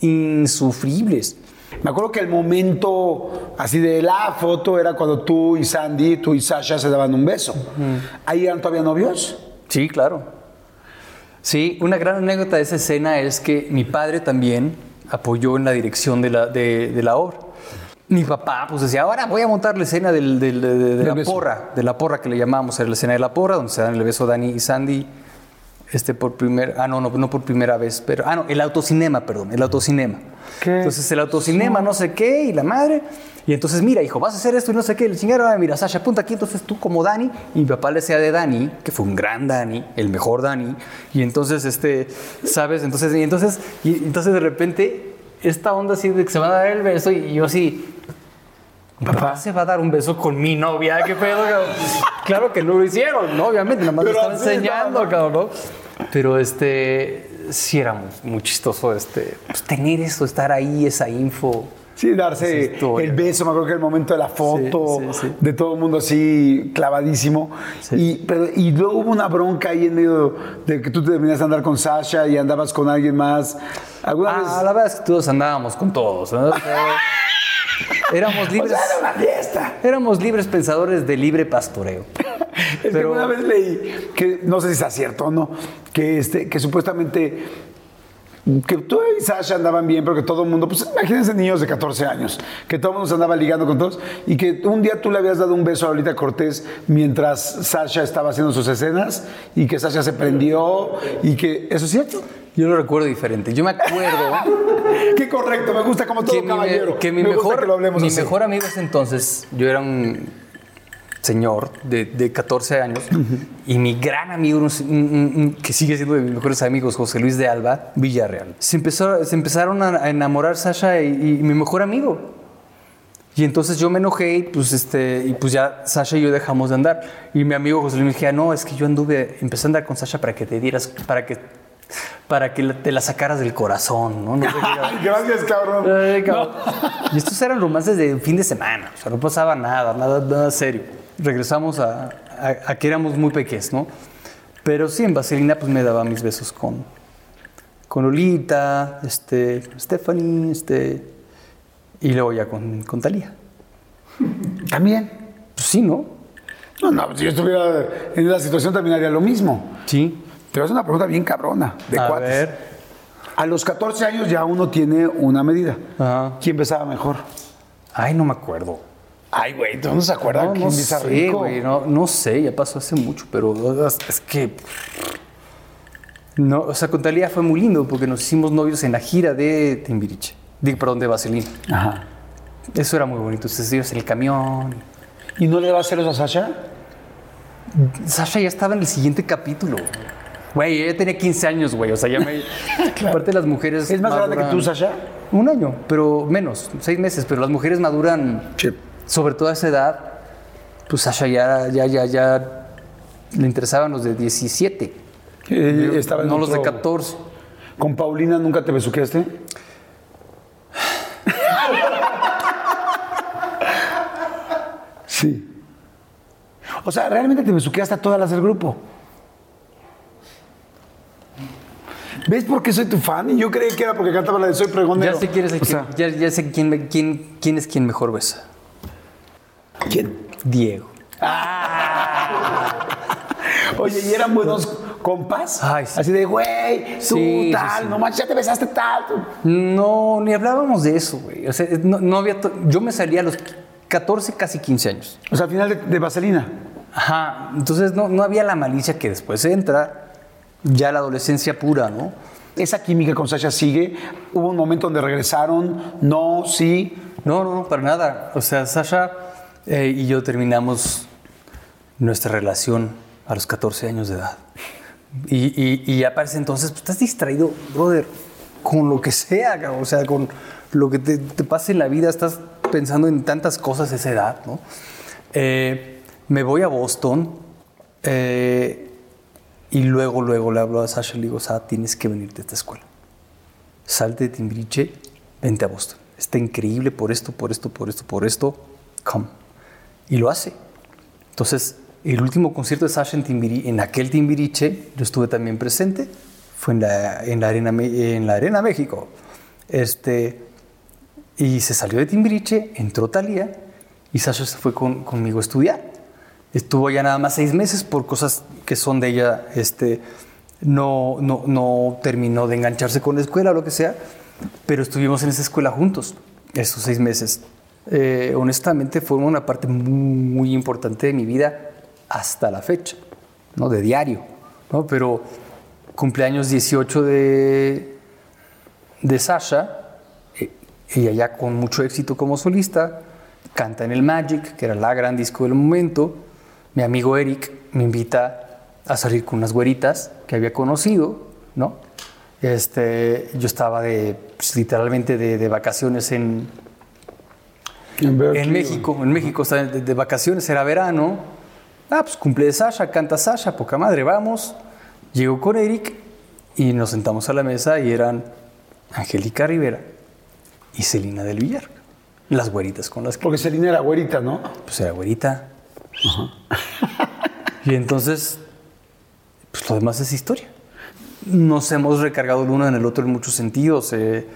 Speaker 2: insufribles.
Speaker 1: Me acuerdo que el momento así de la foto era cuando tú y Sandy, tú y Sasha se daban un beso. ¿Ahí eran todavía novios?
Speaker 2: Sí, claro. Sí, una gran anécdota de esa escena es que mi padre también apoyó en la dirección de la, de, de la obra. Mi papá pues decía, ahora voy a montar la escena del- del- de, la
Speaker 1: beso.
Speaker 2: porra, de la porra que le llamamos, era la escena de la porra, donde se dan el beso Dani y Sandy, este por primer, ah no, no, no por primera vez, pero, ah no, el autocinema, perdón, el autocinema.
Speaker 1: ¿Qué?
Speaker 2: Entonces el autocinema, no sé qué, y la madre, y entonces mira, hijo, vas a hacer esto y no sé qué, el chingero, ah, mira, Sasha, apunta aquí, entonces tú como Dani, y mi papá le decía de Dani, que fue un gran Dani, el mejor Dani, y entonces, este, ¿sabes? Entonces, y entonces, y entonces de repente, esta onda así de que se van a dar el beso, y yo así, papá se va a dar un beso con mi novia, qué pedo, cabrón? Claro que no lo hicieron, ¿no? Obviamente, nada más lo estaba enseñando, cabrón, ¿no? Pero este, sí era muy, muy chistoso, este, pues, tener eso, estar ahí, esa info.
Speaker 1: Sí, darse el beso, me acuerdo que el momento de la foto,
Speaker 2: Sí, sí, sí.
Speaker 1: de todo el mundo así clavadísimo. Y, pero, y luego hubo una bronca ahí en medio de que tú te terminaste de andar con Sasha y andabas con alguien más. ¿Alguna
Speaker 2: Ah,
Speaker 1: vez?
Speaker 2: la verdad es que todos andábamos con todos. ¿no? O Éramos
Speaker 1: O
Speaker 2: libres.
Speaker 1: sea, era una fiesta.
Speaker 2: Éramos libres pensadores de libre pastoreo.
Speaker 1: Es
Speaker 2: Pero-
Speaker 1: que una vez leí, que no sé si es cierto o no, que, este, que supuestamente que tú y Sasha andaban bien, pero que todo el mundo, pues imagínense niños de 14 años, que todo el mundo se andaba ligando con todos y que un día tú le habías dado un beso a Lolita Cortés mientras Sasha estaba haciendo sus escenas y que Sasha se prendió y que, ¿eso es cierto?
Speaker 2: Yo lo recuerdo diferente. Yo me acuerdo
Speaker 1: Qué correcto, me gusta como todo
Speaker 2: que mi,
Speaker 1: caballero.
Speaker 2: que mi
Speaker 1: me
Speaker 2: mejor,
Speaker 1: que lo hablemos
Speaker 2: mi
Speaker 1: así.
Speaker 2: mejor amigo ese entonces, yo era un señor de, de 14 años y mi gran amigo, que sigue siendo de mis mejores amigos, José Luis de Alba, Villarreal. Se, empezó, se empezaron a, enamorar Sasha y, y mi mejor amigo. Y entonces yo me enojé y pues, este, y pues ya Sasha y yo dejamos de andar. Y mi amigo José Luis me decía, no, es que yo anduve, empecé a andar con Sasha para que te dieras, para que, para que te la sacaras del corazón, ¿no? No sé qué.
Speaker 1: Gracias, cabrón.
Speaker 2: Ay, cabrón. Y estos eran romances de fin de semana, o sea, no pasaba nada, nada, nada serio. Regresamos a, a- a que éramos muy pequeños, ¿no? Pero sí, en Vaselina pues me daba mis besos con, con Lolita, este, Stephanie, este, y luego ya con, con Talía.
Speaker 1: También.
Speaker 2: Pues sí, ¿no?
Speaker 1: No, no, si yo estuviera en esa situación también haría lo mismo.
Speaker 2: Sí.
Speaker 1: Te voy a hacer una pregunta bien cabrona, de
Speaker 2: a
Speaker 1: cuates.
Speaker 2: ver.
Speaker 1: A los 14 años ya uno tiene una medida.
Speaker 2: Ajá.
Speaker 1: ¿Quién besaba mejor?
Speaker 2: Ay, no me acuerdo.
Speaker 1: Ay, güey, ¿tú no se acuerdas
Speaker 2: No,
Speaker 1: quién
Speaker 2: no sé,
Speaker 1: rico?
Speaker 2: güey, no, no sé, ya pasó hace mucho, pero es es que... No, o sea, con Talía fue muy lindo porque nos hicimos novios en la gira de Timbiriche. Digo, perdón, de Vaselina.
Speaker 1: Ajá.
Speaker 2: Eso era muy bonito. Ustedes ibas en el camión.
Speaker 1: ¿Y no le va a hacer eso a Sasha?
Speaker 2: Sasha ya estaba en el siguiente capítulo. Güey, ella tenía 15 años, güey. O sea, ya me. Aparte, las mujeres.
Speaker 1: ¿Es más grande que tú, Sasha?
Speaker 2: Un año, pero menos, seis meses. Pero las mujeres maduran.
Speaker 1: Sí.
Speaker 2: Sobre todo a esa edad. Pues Sasha ya, ya, ya, ya. Le interesaban los de 17.
Speaker 1: Eh, estaba en
Speaker 2: no los de
Speaker 1: otro-
Speaker 2: 14.
Speaker 1: ¿Con Paulina nunca te besuqueaste? Sí. O sea, realmente te besuqueaste a todas las del grupo. ¿Ves por qué soy tu fan? Y yo creí que era porque cantaba la de Soy Pregonero.
Speaker 2: Ya sé quién es, el
Speaker 1: O
Speaker 2: que-
Speaker 1: sea,
Speaker 2: ya, ya sé quién, quién, quién es quien mejor besa.
Speaker 1: ¿Quién?
Speaker 2: Diego.
Speaker 1: Oye, ¿y eran buenos compas?
Speaker 2: Ay, sí.
Speaker 1: Así de, güey, tú
Speaker 2: Sí,
Speaker 1: tal,
Speaker 2: sí.
Speaker 1: no manches, ya te besaste tal. tú".
Speaker 2: No, ni hablábamos de eso, güey. O sea, no, no había. Yo me salía a los 14, casi 15 años.
Speaker 1: O sea, al final de, de Vaselina.
Speaker 2: Ajá. Entonces no, no había la malicia que después entra, ya la adolescencia pura, ¿no?
Speaker 1: Esa química con Sasha sigue. Hubo un momento donde regresaron, no, sí.
Speaker 2: No, no, no, para nada. O sea, Sasha eh, y yo terminamos nuestra relación a los 14 años de edad. Y, ya para ese entonces pues, estás distraído, brother, con lo que sea, o sea, con lo que te, te pase en la vida, estás pensando en tantas cosas a esa edad, ¿no? Eh, me voy a Boston eh, y luego, luego le hablo a Sasha y le digo, Sasha, tienes que venirte a esta escuela salte de Timbiriche, vente a Boston. Está increíble por esto, por esto, por esto, por esto. Come. Y lo hace. Entonces, el último concierto de Sasha en, Timbiri- en aquel Timbiriche, yo estuve también presente, fue en la, en la, Arena, en la Arena México. Este, y se salió de Timbiriche, entró Talía y Sasha se fue con- conmigo a estudiar. Estuvo ya nada más seis meses por cosas que son de ella. Este, no, no, no terminó de engancharse con la escuela o lo que sea, pero estuvimos en esa escuela juntos esos seis meses. Eh, honestamente, fue una parte muy, importante de mi vida hasta la fecha, ¿no? de diario. ¿no? Pero cumpleaños 18 de, de Sasha, eh, ella ya con mucho éxito como solista, canta en el Magic, que era la gran disco del momento. Mi amigo Eric me invita a salir con unas güeritas que había conocido, ¿no? Este, yo estaba de, pues, literalmente de vacaciones en,
Speaker 1: En,
Speaker 2: México. En México estaba de, de vacaciones, era verano. Ah, pues cumple de Sasha, canta Sasha, poca madre, vamos. Llego con Eric y nos sentamos a la mesa y eran Angélica Rivera y Celina del Villar. Las güeritas con las que
Speaker 1: Porque Selina era güerita, ¿no?
Speaker 2: pues era güerita. y entonces, pues lo demás es historia. Nos hemos recargado el uno en el otro en muchos sentidos. eh,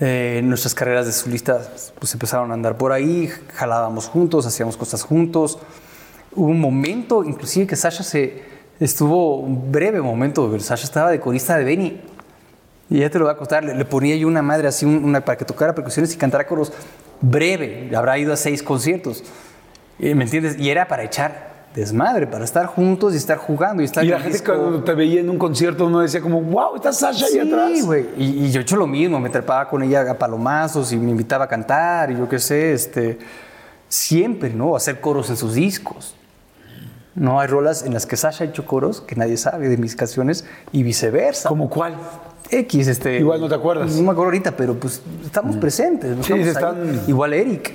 Speaker 2: eh, nuestras carreras de solistas pues empezaron a andar por ahí, jalábamos juntos, hacíamos cosas juntos. Hubo un momento, inclusive que Sasha se estuvo un breve momento, Sasha estaba de corista de Benny. Y ya te lo voy a contar, le, ponía yo una madre así un- una, para que tocara percusiones y cantara coros breve, habrá ido a seis conciertos. Eh, ¿Me entiendes? Y era para echar desmadre, para estar juntos y estar jugando y estar
Speaker 1: Y la
Speaker 2: en
Speaker 1: gente
Speaker 2: disco.
Speaker 1: cuando te veía en un concierto no decía como, wow, está Sasha ahí atrás.
Speaker 2: Sí, güey. Y, y yo he hecho lo mismo, me trepaba con ella a palomazos y me invitaba a cantar y yo qué sé, este, siempre, ¿no? Hacer coros en sus discos. No hay rolas en las que Sasha ha hecho coros que nadie sabe de mis canciones y viceversa.
Speaker 1: ¿Como cuál?
Speaker 2: X, este.
Speaker 1: Igual no te acuerdas.
Speaker 2: No me acuerdo ahorita, pero pues estamos presentes. ¿no?
Speaker 1: Sí,
Speaker 2: Estamos
Speaker 1: se
Speaker 2: ahí.
Speaker 1: están-
Speaker 2: Igual Eric.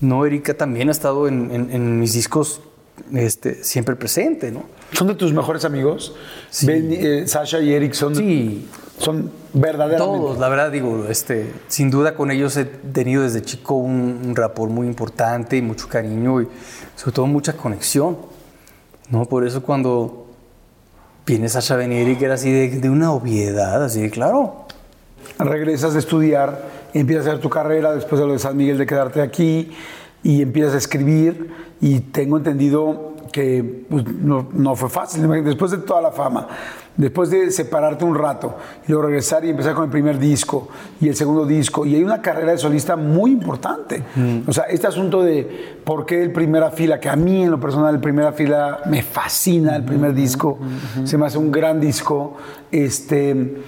Speaker 2: No, Erika también ha estado en, en- en mis discos este, siempre presente, ¿no?
Speaker 1: ¿Son de tus mejores amigos?
Speaker 2: Sí.
Speaker 1: Ben, eh, Sasha y Eric son,
Speaker 2: Sí,
Speaker 1: son verdaderamente.
Speaker 2: todos, la verdad digo, este, sin duda con ellos he tenido desde chico un, un rapport muy importante y mucho cariño y sobre todo mucha conexión, ¿no? Por eso cuando viene Sasha venir y que era así de, de una obviedad, así de claro,
Speaker 1: Regresas de estudiar, empiezas a hacer tu carrera después de lo de San Miguel de quedarte aquí y empiezas a escribir y tengo entendido que pues, no, no fue fácil. Después de toda la fama, después de separarte un rato y luego regresar y empezar con el primer disco y el segundo disco, y hay una carrera de solista muy importante. O sea, este asunto de por qué el primera fila, que a mí en lo personal el primera fila me fascina, el primer disco, se me hace un gran disco. Este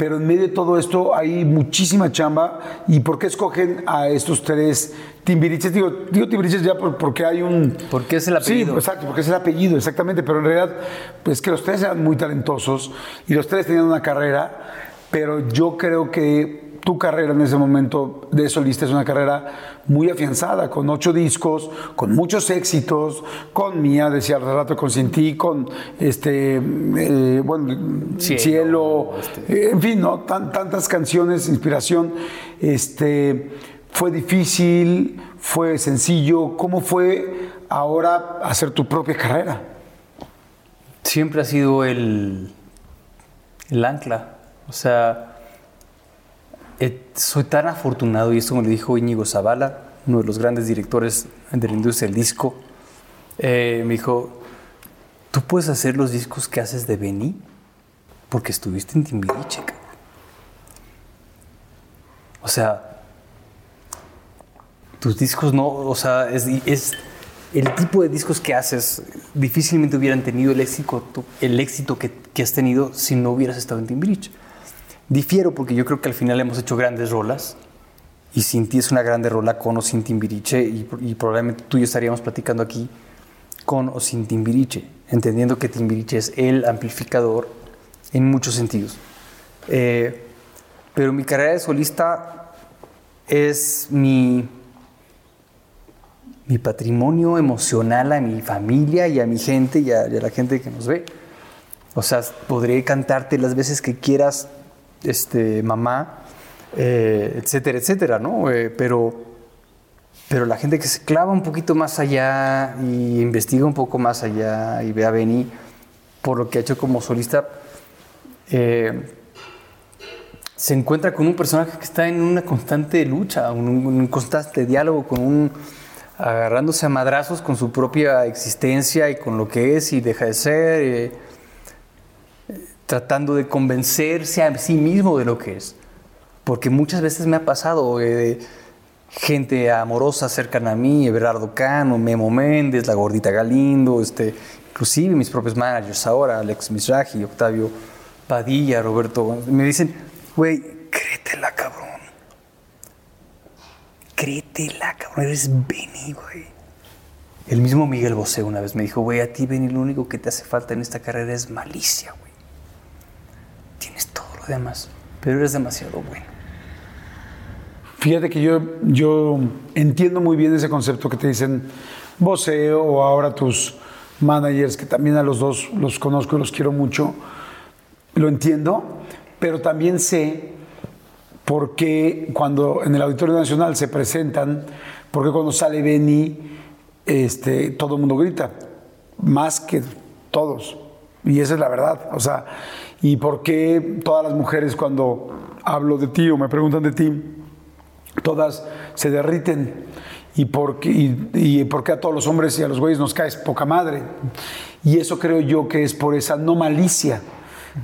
Speaker 1: pero en medio de todo esto hay muchísima chamba. ¿Y por qué escogen a estos tres timbiriches? Digo, digo timbiriches ya por- porque hay un...
Speaker 2: Porque es el apellido.
Speaker 1: Sí, exacto, porque es el apellido, exactamente. Pero en realidad, pues que los tres eran muy talentosos y los tres tenían una carrera, pero yo creo que tu carrera en ese momento de solista es una carrera muy afianzada, con ocho discos, con muchos éxitos, con Mía, decía hace rato, con Sin Ti, con este, eh, bueno,
Speaker 2: Cielo,
Speaker 1: Cielo,
Speaker 2: este.
Speaker 1: eh, en fin, ¿no? Tan- tantas canciones, inspiración. Este, fue difícil, fue sencillo. ¿Cómo fue ahora hacer tu propia carrera?
Speaker 2: siempre ha sido el, el ancla. O sea, eh, soy tan afortunado, y esto me lo dijo Íñigo Zavala, uno de los grandes directores de la industria del disco. Eh, me dijo, ¿tú puedes hacer los discos que haces de Beni? Porque estuviste en Timbiriche. O sea, tus discos no, o sea, es, es el tipo de discos que haces difícilmente hubieran tenido el éxito, el éxito que, que has tenido si no hubieras estado en Timbiriche. Difiero porque yo creo que al final hemos hecho grandes rolas y sin ti es una grande rola con o sin Timbiriche y, y probablemente tú y yo estaríamos platicando aquí con o sin Timbiriche, entendiendo que Timbiriche es el amplificador en muchos sentidos. Eh, pero mi carrera de solista es mi, mi patrimonio emocional a mi familia y a mi gente y a, y a la gente que nos ve. O sea, podré cantarte las veces que quieras, este, mamá, eh, etcétera, etcétera, ¿no? Eh, pero, pero la gente que se clava un poquito más allá y investiga un poco más allá y ve a Benny por lo que ha hecho como solista, eh, se encuentra con un personaje que está en una constante lucha, un, un constante diálogo, con un agarrándose a madrazos con su propia existencia y con lo que es y deja de ser, tratando de convencerse a sí mismo de lo que es. Porque muchas veces me ha pasado eh, gente amorosa cercana a mí, Everardo Cano, Memo Méndez, la gordita Galindo, este, inclusive mis propios managers ahora, Alex Misraji, Octavio Padilla, Roberto, me dicen, güey, créetela, cabrón. Créetela, cabrón, eres Benny, güey. El mismo Miguel Bosé una vez me dijo, güey, a ti, Benny, lo único que te hace falta en esta carrera es malicia, güey. Lo demás, pero eres demasiado bueno.
Speaker 1: Fíjate que yo, yo entiendo muy bien ese concepto que te dicen Bosé o ahora tus managers, que también a los dos los conozco y los quiero mucho. Lo entiendo, pero también sé por qué cuando en el Auditorio Nacional se presentan, por qué cuando sale Benny, este, todo el mundo grita, más que todos. Y esa es la verdad. O sea, y por qué todas las mujeres cuando hablo de ti o me preguntan de ti, todas se derriten. ¿Y por, qué, y, y por qué a todos los hombres y a los güeyes nos caes poca madre? Y eso creo yo que es por esa no malicia,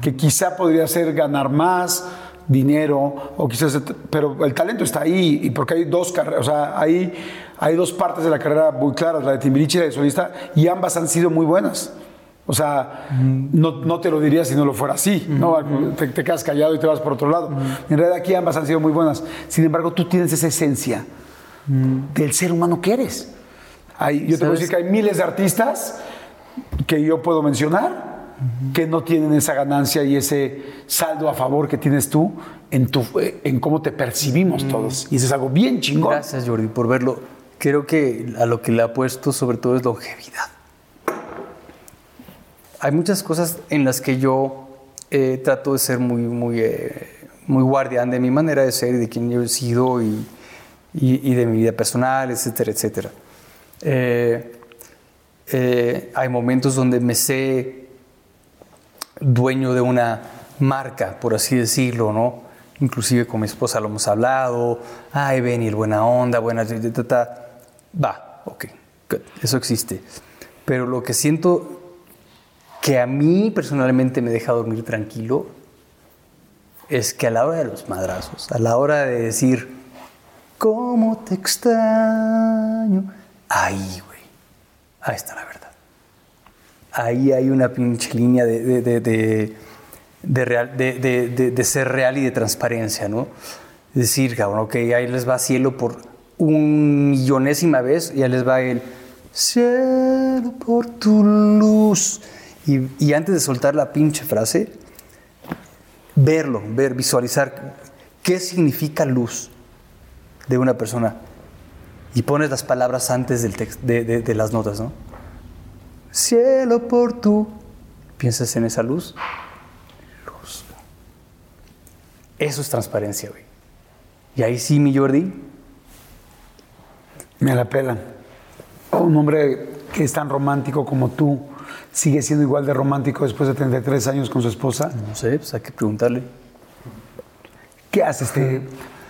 Speaker 1: que quizá podría ser ganar más dinero, o quizás, pero el talento está ahí, y porque hay dos carreras, o sea, hay, hay dos partes de la carrera muy claras, la de Timbiriche y la de solista, y ambas han sido muy buenas. O sea, no, no, te lo diría si no lo fuera así, ¿no? Te, te, quedas callado y te vas por otro lado. En realidad aquí ambas han sido muy buenas. Sin embargo, tú tienes esa esencia del ser humano que eres. Hay, yo te puedo decir que hay miles de artistas que yo puedo mencionar que no tienen esa ganancia y ese saldo a favor que tienes tú en, tu, en cómo te percibimos todos. Y eso es algo bien chingón.
Speaker 2: Gracias, Jordi, por verlo. Creo que a lo que le ha puesto sobre todo es longevidad. Hay muchas cosas en las que yo eh, trato de ser muy, muy, eh, muy guardián de mi manera de ser y de quién yo he sido y, y, y de mi vida personal, etcétera, etcétera. Eh, hay momentos donde me sé dueño de una marca, por así decirlo, ¿no? Inclusive con mi esposa lo hemos hablado. Ay, Benny, buena onda, buena... Va, ok, good. eso existe. Pero lo que siento que a mí personalmente me deja dormir tranquilo es que a la hora de los madrazos, a la hora de decir, ¿cómo te extraño? Ahí, güey, ahí está la verdad. Ahí hay una pinche línea de, de, de, ser real y de transparencia, ¿no? Decir, cabrón, ok, ahí les va cielo por un millonésima vez y ahí les va el cielo por tu luz. Y, antes de soltar la pinche frase, verlo, ver, visualizar qué significa luz de una persona. Y pones las palabras antes del text- de las notas, ¿no? Cielo por tu. ¿Piensas en esa luz? Luz. Eso es transparencia, güey. Y ahí sí, mi Jordi,
Speaker 1: Me la pelan. Un hombre que es tan romántico como tú sigue siendo igual de romántico después de 33 años con su esposa.
Speaker 2: no sé, pues hay que preguntarle.
Speaker 1: ¿Qué haces? Te-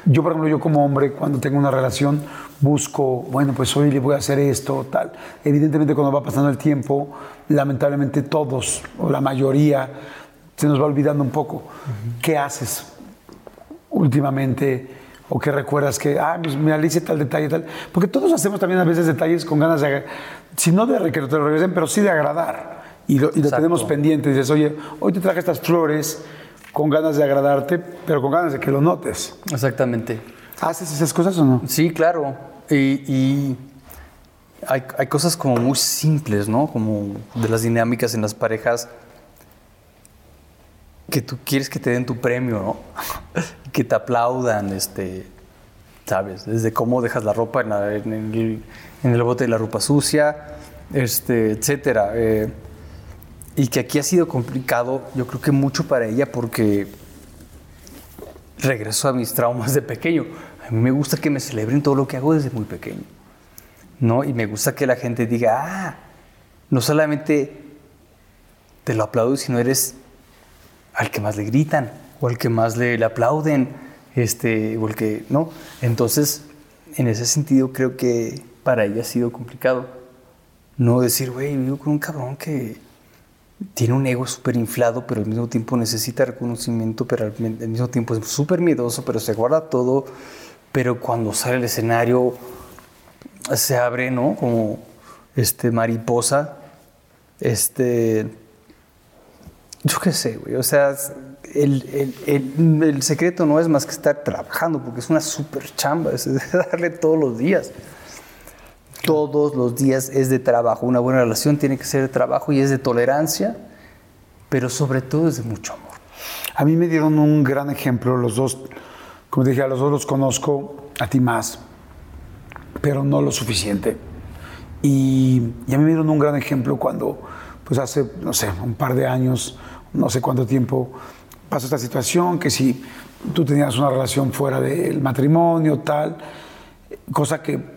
Speaker 1: yo, por ejemplo, yo como hombre, cuando tengo una relación, busco, bueno, pues hoy le voy a hacer esto, tal. Evidentemente, cuando va pasando el tiempo, lamentablemente todos, o la mayoría, se nos va olvidando un poco. ¿Qué haces últimamente? ¿O qué recuerdas que, ah, pues mira, le hice tal detalle, tal? Porque todos hacemos también a veces detalles con ganas de, si no de que te lo regresen, pero sí de agradar. Y lo, y lo
Speaker 2: Exacto.
Speaker 1: tenemos pendiente. Dices, oye, hoy te traje estas flores con ganas de agradarte, pero con ganas de que lo notes.
Speaker 2: Exactamente.
Speaker 1: ¿Haces esas cosas o no?
Speaker 2: Sí, claro. Y, y hay, hay cosas como muy simples, ¿no? Como de las dinámicas en las parejas que tú quieres que te den tu premio, ¿no? que te aplaudan, este, ¿sabes? Desde cómo dejas la ropa en, la- en el, en el bote de la ropa sucia, este, etcétera. Eh, y que aquí ha sido complicado, yo creo que mucho para ella porque regreso a mis traumas de pequeño. A mí me gusta que me celebren todo lo que hago desde muy pequeño. ¿no? Y me gusta que la gente diga, ah, no solamente te lo aplaudo, sino eres al que más le gritan, o al que más le, aplauden, este, o el que, ¿no? Entonces, en ese sentido, creo que para ella ha sido complicado. No decir, güey, vivo con un cabrón que tiene un ego súper inflado, pero al mismo tiempo necesita reconocimiento, pero al, mi- al mismo tiempo es súper miedoso, pero se guarda todo. Pero cuando sale al escenario, se abre, ¿no? Como este, mariposa. Este. Yo qué sé, güey. O sea, el, el- el- el secreto no es más que estar trabajando, porque es una súper chamba, es darle todos los días. Todos los días es de trabajo. Una buena relación tiene que ser de trabajo y es de tolerancia, pero sobre todo es de mucho amor.
Speaker 1: A mí me dieron un gran ejemplo, los dos, como dije, a los dos los conozco, a ti más, pero no lo suficiente. Y, y a mí me dieron un gran ejemplo cuando, pues hace, no sé, un par de años, no sé cuánto tiempo, pasó esta situación, que si tú tenías una relación fuera del matrimonio, tal, cosa que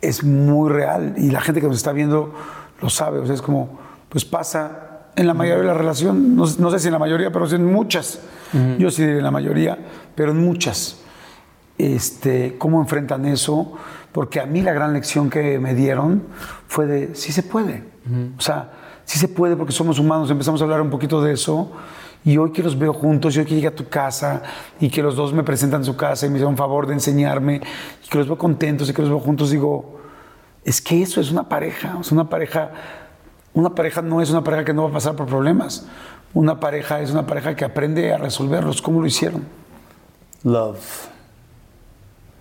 Speaker 1: es muy real y la gente que nos está viendo lo sabe, o sea, es como, pues pasa en la mayoría de la relación, no, no sé si en la mayoría, pero en muchas, yo sí diría en la mayoría, pero en muchas. Este, ¿Cómo enfrentan eso? Porque a mí la gran lección que me dieron fue de, sí se puede, o sea, sí se puede porque somos humanos, empezamos a hablar un poquito de eso y hoy que los veo juntos, y hoy que llegué a tu casa y que los dos me presentan su casa y me hicieron un favor de enseñarme y que los veo contentos y que los veo juntos, digo, es que eso es una pareja, es una pareja, una pareja no es una pareja que no va a pasar por problemas, una pareja es una pareja que aprende a resolverlos, ¿cómo lo hicieron?
Speaker 2: Love.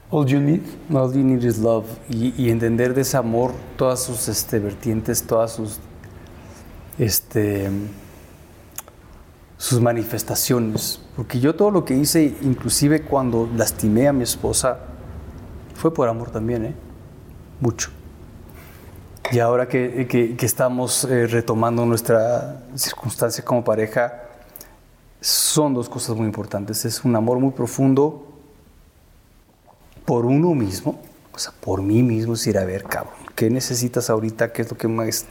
Speaker 1: All you need.
Speaker 2: All you need is love. Y, y entender de ese amor todas sus este, vertientes, todas sus, este, sus manifestaciones. Porque yo todo lo que hice, inclusive cuando lastimé a mi esposa, fue por amor también, ¿eh? Mucho. Y ahora que, que- estamos eh, retomando nuestra circunstancia como pareja, son dos cosas muy importantes. Es un amor muy profundo por uno mismo, o sea, por mí mismo, es ir a ver, cabrón, ¿qué necesitas ahorita? ¿Qué es lo que más...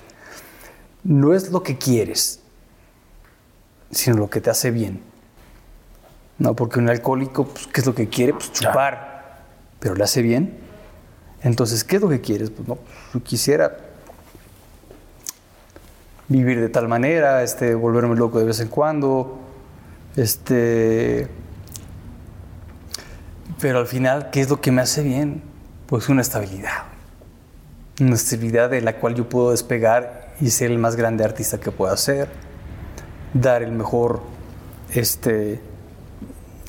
Speaker 2: No es lo que quieres, sino lo que te hace bien. No, porque un alcohólico, pues, ¿qué es lo que quiere? Pues chupar, pero le hace bien. Entonces, ¿qué es lo que quieres? Pues no, yo quisiera vivir de tal manera, este, volverme loco de vez en cuando, este, pero al final, ¿qué es lo que me hace bien? Pues una estabilidad, una estabilidad de la cual yo puedo despegar y ser el más grande artista que pueda ser, dar el mejor, este,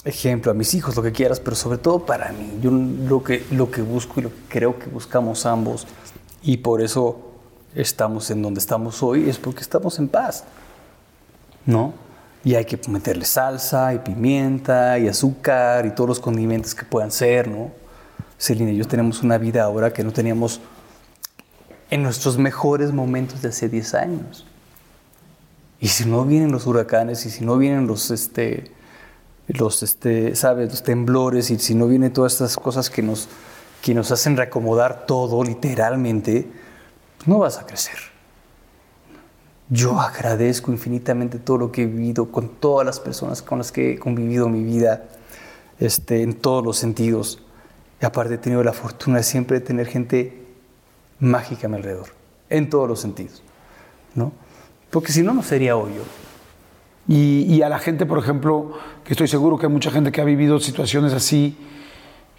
Speaker 2: ejemplo a mis hijos, lo que quieras, pero sobre todo para mí. Yo lo que, lo que busco y lo que creo que buscamos ambos, y por eso estamos en donde estamos hoy, es porque estamos en paz. ¿No? Y hay que meterle salsa y pimienta y azúcar y todos los condimentos que puedan ser, ¿no? Celina y yo tenemos una vida ahora que no teníamos en nuestros mejores momentos de hace 10 años. Y si no vienen los huracanes y si no vienen los, este, los, este, ¿sabes? Los temblores y si no vienen todas estas cosas que nos, que nos hacen reacomodar todo literalmente, no vas a crecer. Yo agradezco infinitamente todo lo que he vivido con todas las personas con las que he convivido mi vida, este, en todos los sentidos. Y aparte he tenido la fortuna siempre de tener gente mágica a mi alrededor, en todos los sentidos. ¿no? Porque si no, no sería hoy yo.
Speaker 1: Y, y, a la gente, por ejemplo, que estoy seguro que hay mucha gente que ha vivido situaciones así,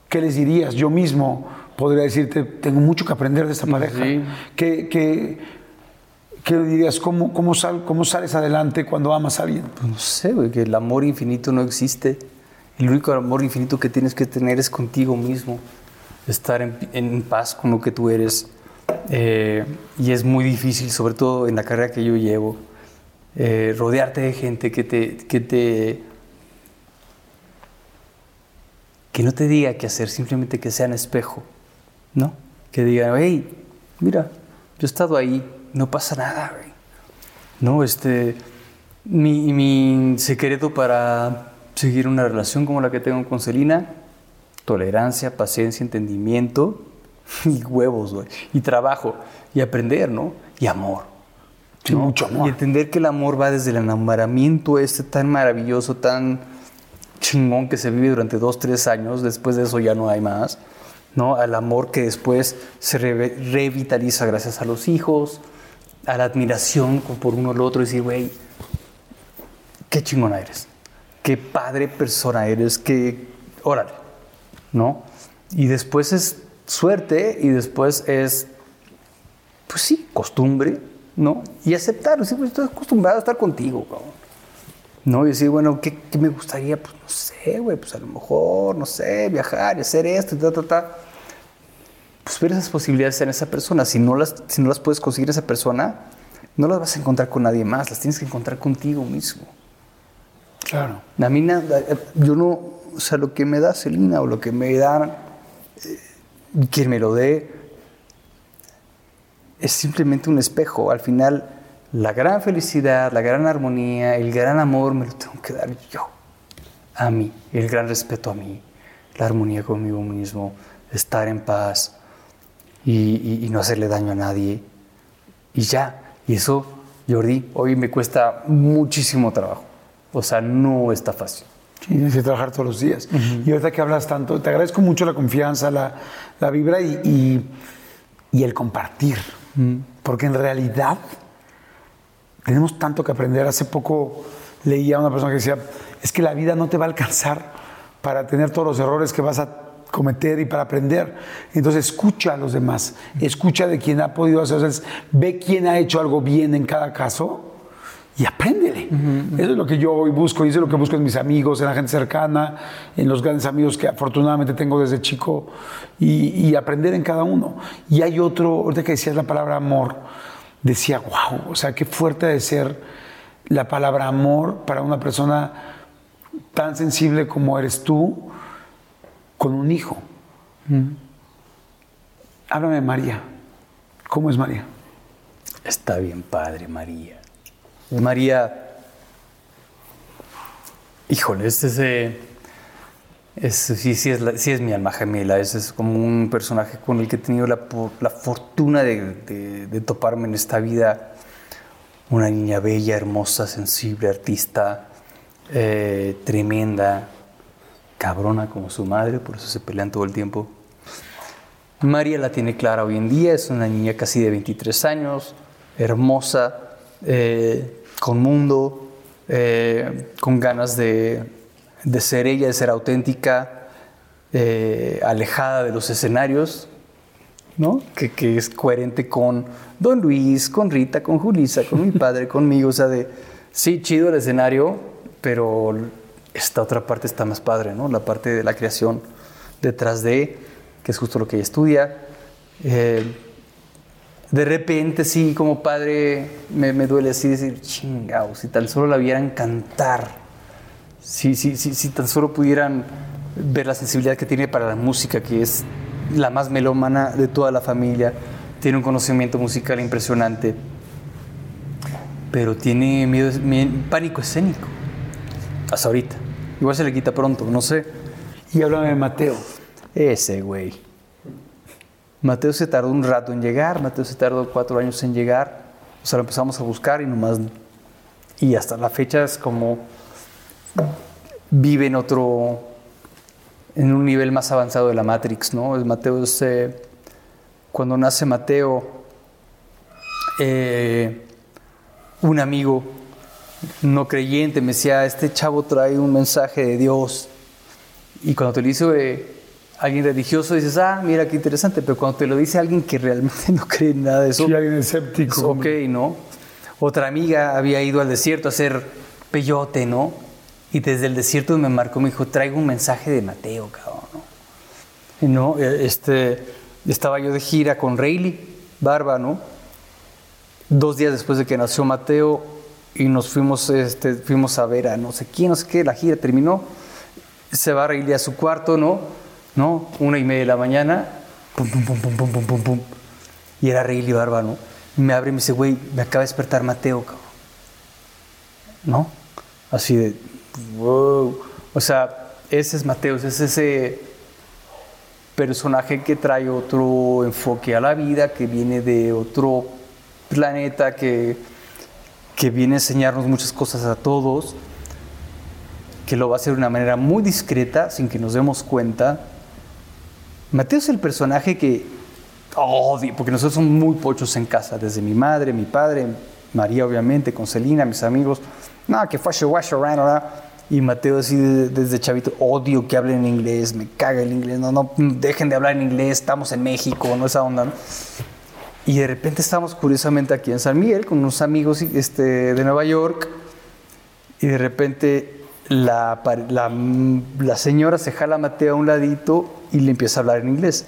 Speaker 1: ¿qué les dirías? Yo mismo podría decirte, tengo mucho que aprender de esta pareja.
Speaker 2: Sí.
Speaker 1: ¿Qué, qué, qué le dirías? ¿Cómo, cómo, sal, ¿Cómo sales adelante cuando amas a alguien?
Speaker 2: Pues no sé, güey, que el amor infinito no existe. El único amor infinito que tienes que tener es contigo mismo. Estar en, en paz con lo que tú eres. Eh, y es muy difícil, sobre todo en la carrera que yo llevo, eh, rodearte de gente que te, que te que no te diga qué hacer, simplemente que sean espejo, ¿no? Que digan, hey, mira, yo he estado ahí, no pasa nada, güey. No, este, mi, mi secreto para seguir una relación como la que tengo con Celina, tolerancia, paciencia, entendimiento y huevos, güey, y trabajo, y aprender, ¿no? Y amor.
Speaker 1: Sí,
Speaker 2: ¿no?
Speaker 1: mucho amor.
Speaker 2: Y entender que el amor va desde el enamoramiento este tan maravilloso, tan chingón que se vive durante dos, tres años, después de eso ya no hay más, ¿no? Al amor que después se re revitaliza gracias a los hijos, a la admiración por uno al otro, y decir, güey, qué chingona eres, qué padre persona eres, qué, órale, ¿no? Y después es suerte y después es, pues sí, costumbre, ¿no? Y aceptar, decir, pues estoy acostumbrado a estar contigo, cabrón. ¿no? Y decir, bueno, ¿qué, ¿qué, me gustaría? Pues no sé, güey, pues a lo mejor, no sé, viajar y hacer esto y ta, ta, ta. Pues ver esas posibilidades en esa persona. Si no, las, si no las puedes conseguir esa persona, no las vas a encontrar con nadie más, las tienes que encontrar contigo mismo.
Speaker 1: Claro.
Speaker 2: A mí nada, yo no, o sea, lo que me da Celina o lo que me da eh, quien me lo dé es simplemente un espejo. Al final, la gran felicidad, la gran armonía, el gran amor me lo tengo que dar yo, a mí, el gran respeto a mí, la armonía conmigo mismo, estar en paz y, y, y no hacerle daño a nadie. Y ya, y eso, Jordi, hoy me cuesta muchísimo trabajo. O sea, no está fácil.
Speaker 1: Sí, tienes que trabajar todos los días. Uh -huh. Y ahorita que hablas tanto, te agradezco mucho la confianza, la, la vibra y, y, y, el compartir. Uh -huh. Porque en realidad tenemos tanto que aprender. Hace poco leía a una persona que decía, es que la vida no te va a alcanzar para tener todos los errores que vas a cometer y para aprender. Entonces escucha a los demás, escucha de quien ha podido hacer, o sea, ve quién ha hecho algo bien en cada caso y apréndele. Uh -huh. Eso es lo que yo hoy busco y eso es lo que busco en mis amigos, en la gente cercana, en los grandes amigos que afortunadamente tengo desde chico y, y aprender en cada uno. Y hay otro, ahorita que decías la palabra amor, decía, wow, o sea, qué fuerte de ser la palabra amor para una persona tan sensible como eres tú con un hijo. Háblame de María. ¿Cómo es María?
Speaker 2: Está bien padre, María. María, híjole, este es, sí, es mi alma gemela, es, es, como un personaje con el que he tenido la, fortuna de, toparme en esta vida. Una niña bella, hermosa, sensible, artista, eh, tremenda, cabrona como su madre, por eso se pelean todo el tiempo. María la tiene clara hoy en día, es una niña casi de 23 años, hermosa, eh, con mundo, eh, con ganas de, de ser ella, de ser auténtica, eh, alejada de los escenarios, ¿no? Que, que es coherente con Don Luis, con Rita, con Julisa, con mi padre, conmigo, o sea, de, sí, chido el escenario, pero esta otra parte está más padre, ¿no? La parte de la creación detrás de, que es justo lo que ella estudia. Eh, de repente, sí, como padre, me, me duele así decir, chingao, si tan solo la vieran cantar, si, si, si, si tan solo pudieran ver la sensibilidad que tiene para la música, que es la más melómana de toda la familia, tiene un conocimiento musical impresionante, pero tiene miedo, mie- pánico escénico, hasta ahorita. Igual se le quita pronto, no sé.
Speaker 1: Y háblame de Mateo.
Speaker 2: Ese güey. Mateo se tardó un rato en llegar, Mateo se tardó cuatro años en llegar, o sea, lo empezamos a buscar y nomás... Y hasta la fecha es como... Vive en otro... En un nivel más avanzado de la Matrix, ¿no? Mateo es... eh, cuando nace Mateo, eh, un amigo no creyente me decía, este chavo trae un mensaje de Dios. Y cuando te lo dice eh, alguien religioso, dices, ah, mira qué interesante. Pero cuando te lo dice alguien que realmente no cree en nada de eso,
Speaker 1: Sí, alguien escéptico.
Speaker 2: es ok, ¿no? Otra amiga había ido al desierto a hacer peyote, ¿no? Y desde el desierto me marcó, me dijo, traigo un mensaje de Mateo, cabrón, ¿no? Y no, eh, este, estaba yo de gira con Rayleigh Barba, ¿no? Dos días después de que nació Mateo y nos fuimos, este, fuimos a ver a no sé quién, no sé qué, la gira terminó, se va Rayleigh a su cuarto, ¿no? ¿No? Una y media de la mañana, pum, pum, pum, pum, pum, pum, pum, pum. Y era Rayleigh Barba, ¿no? Y me abre y me dice, güey, me acaba de despertar Mateo, cabrón. ¿No? Así de, wow. O sea, ese es Mateo, es ese personaje que trae otro enfoque a la vida, que viene de otro planeta, que, que viene a enseñarnos muchas cosas a todos, que lo va a hacer de una manera muy discreta, sin que nos demos cuenta. Mateo es el personaje que odio, porque nosotros somos muy pochos en casa, desde mi madre, mi padre, María obviamente, con Celina, mis amigos, no, que fue y Mateo así de- desde chavito, odio que hablen en inglés, me caga el inglés, no, no, dejen de hablar en inglés, estamos en México, no esa onda. Y de repente estamos curiosamente aquí en San Miguel con unos amigos este, de Nueva York y de repente la, la, la señora se jala a Mateo a un ladito y le empieza a hablar en inglés.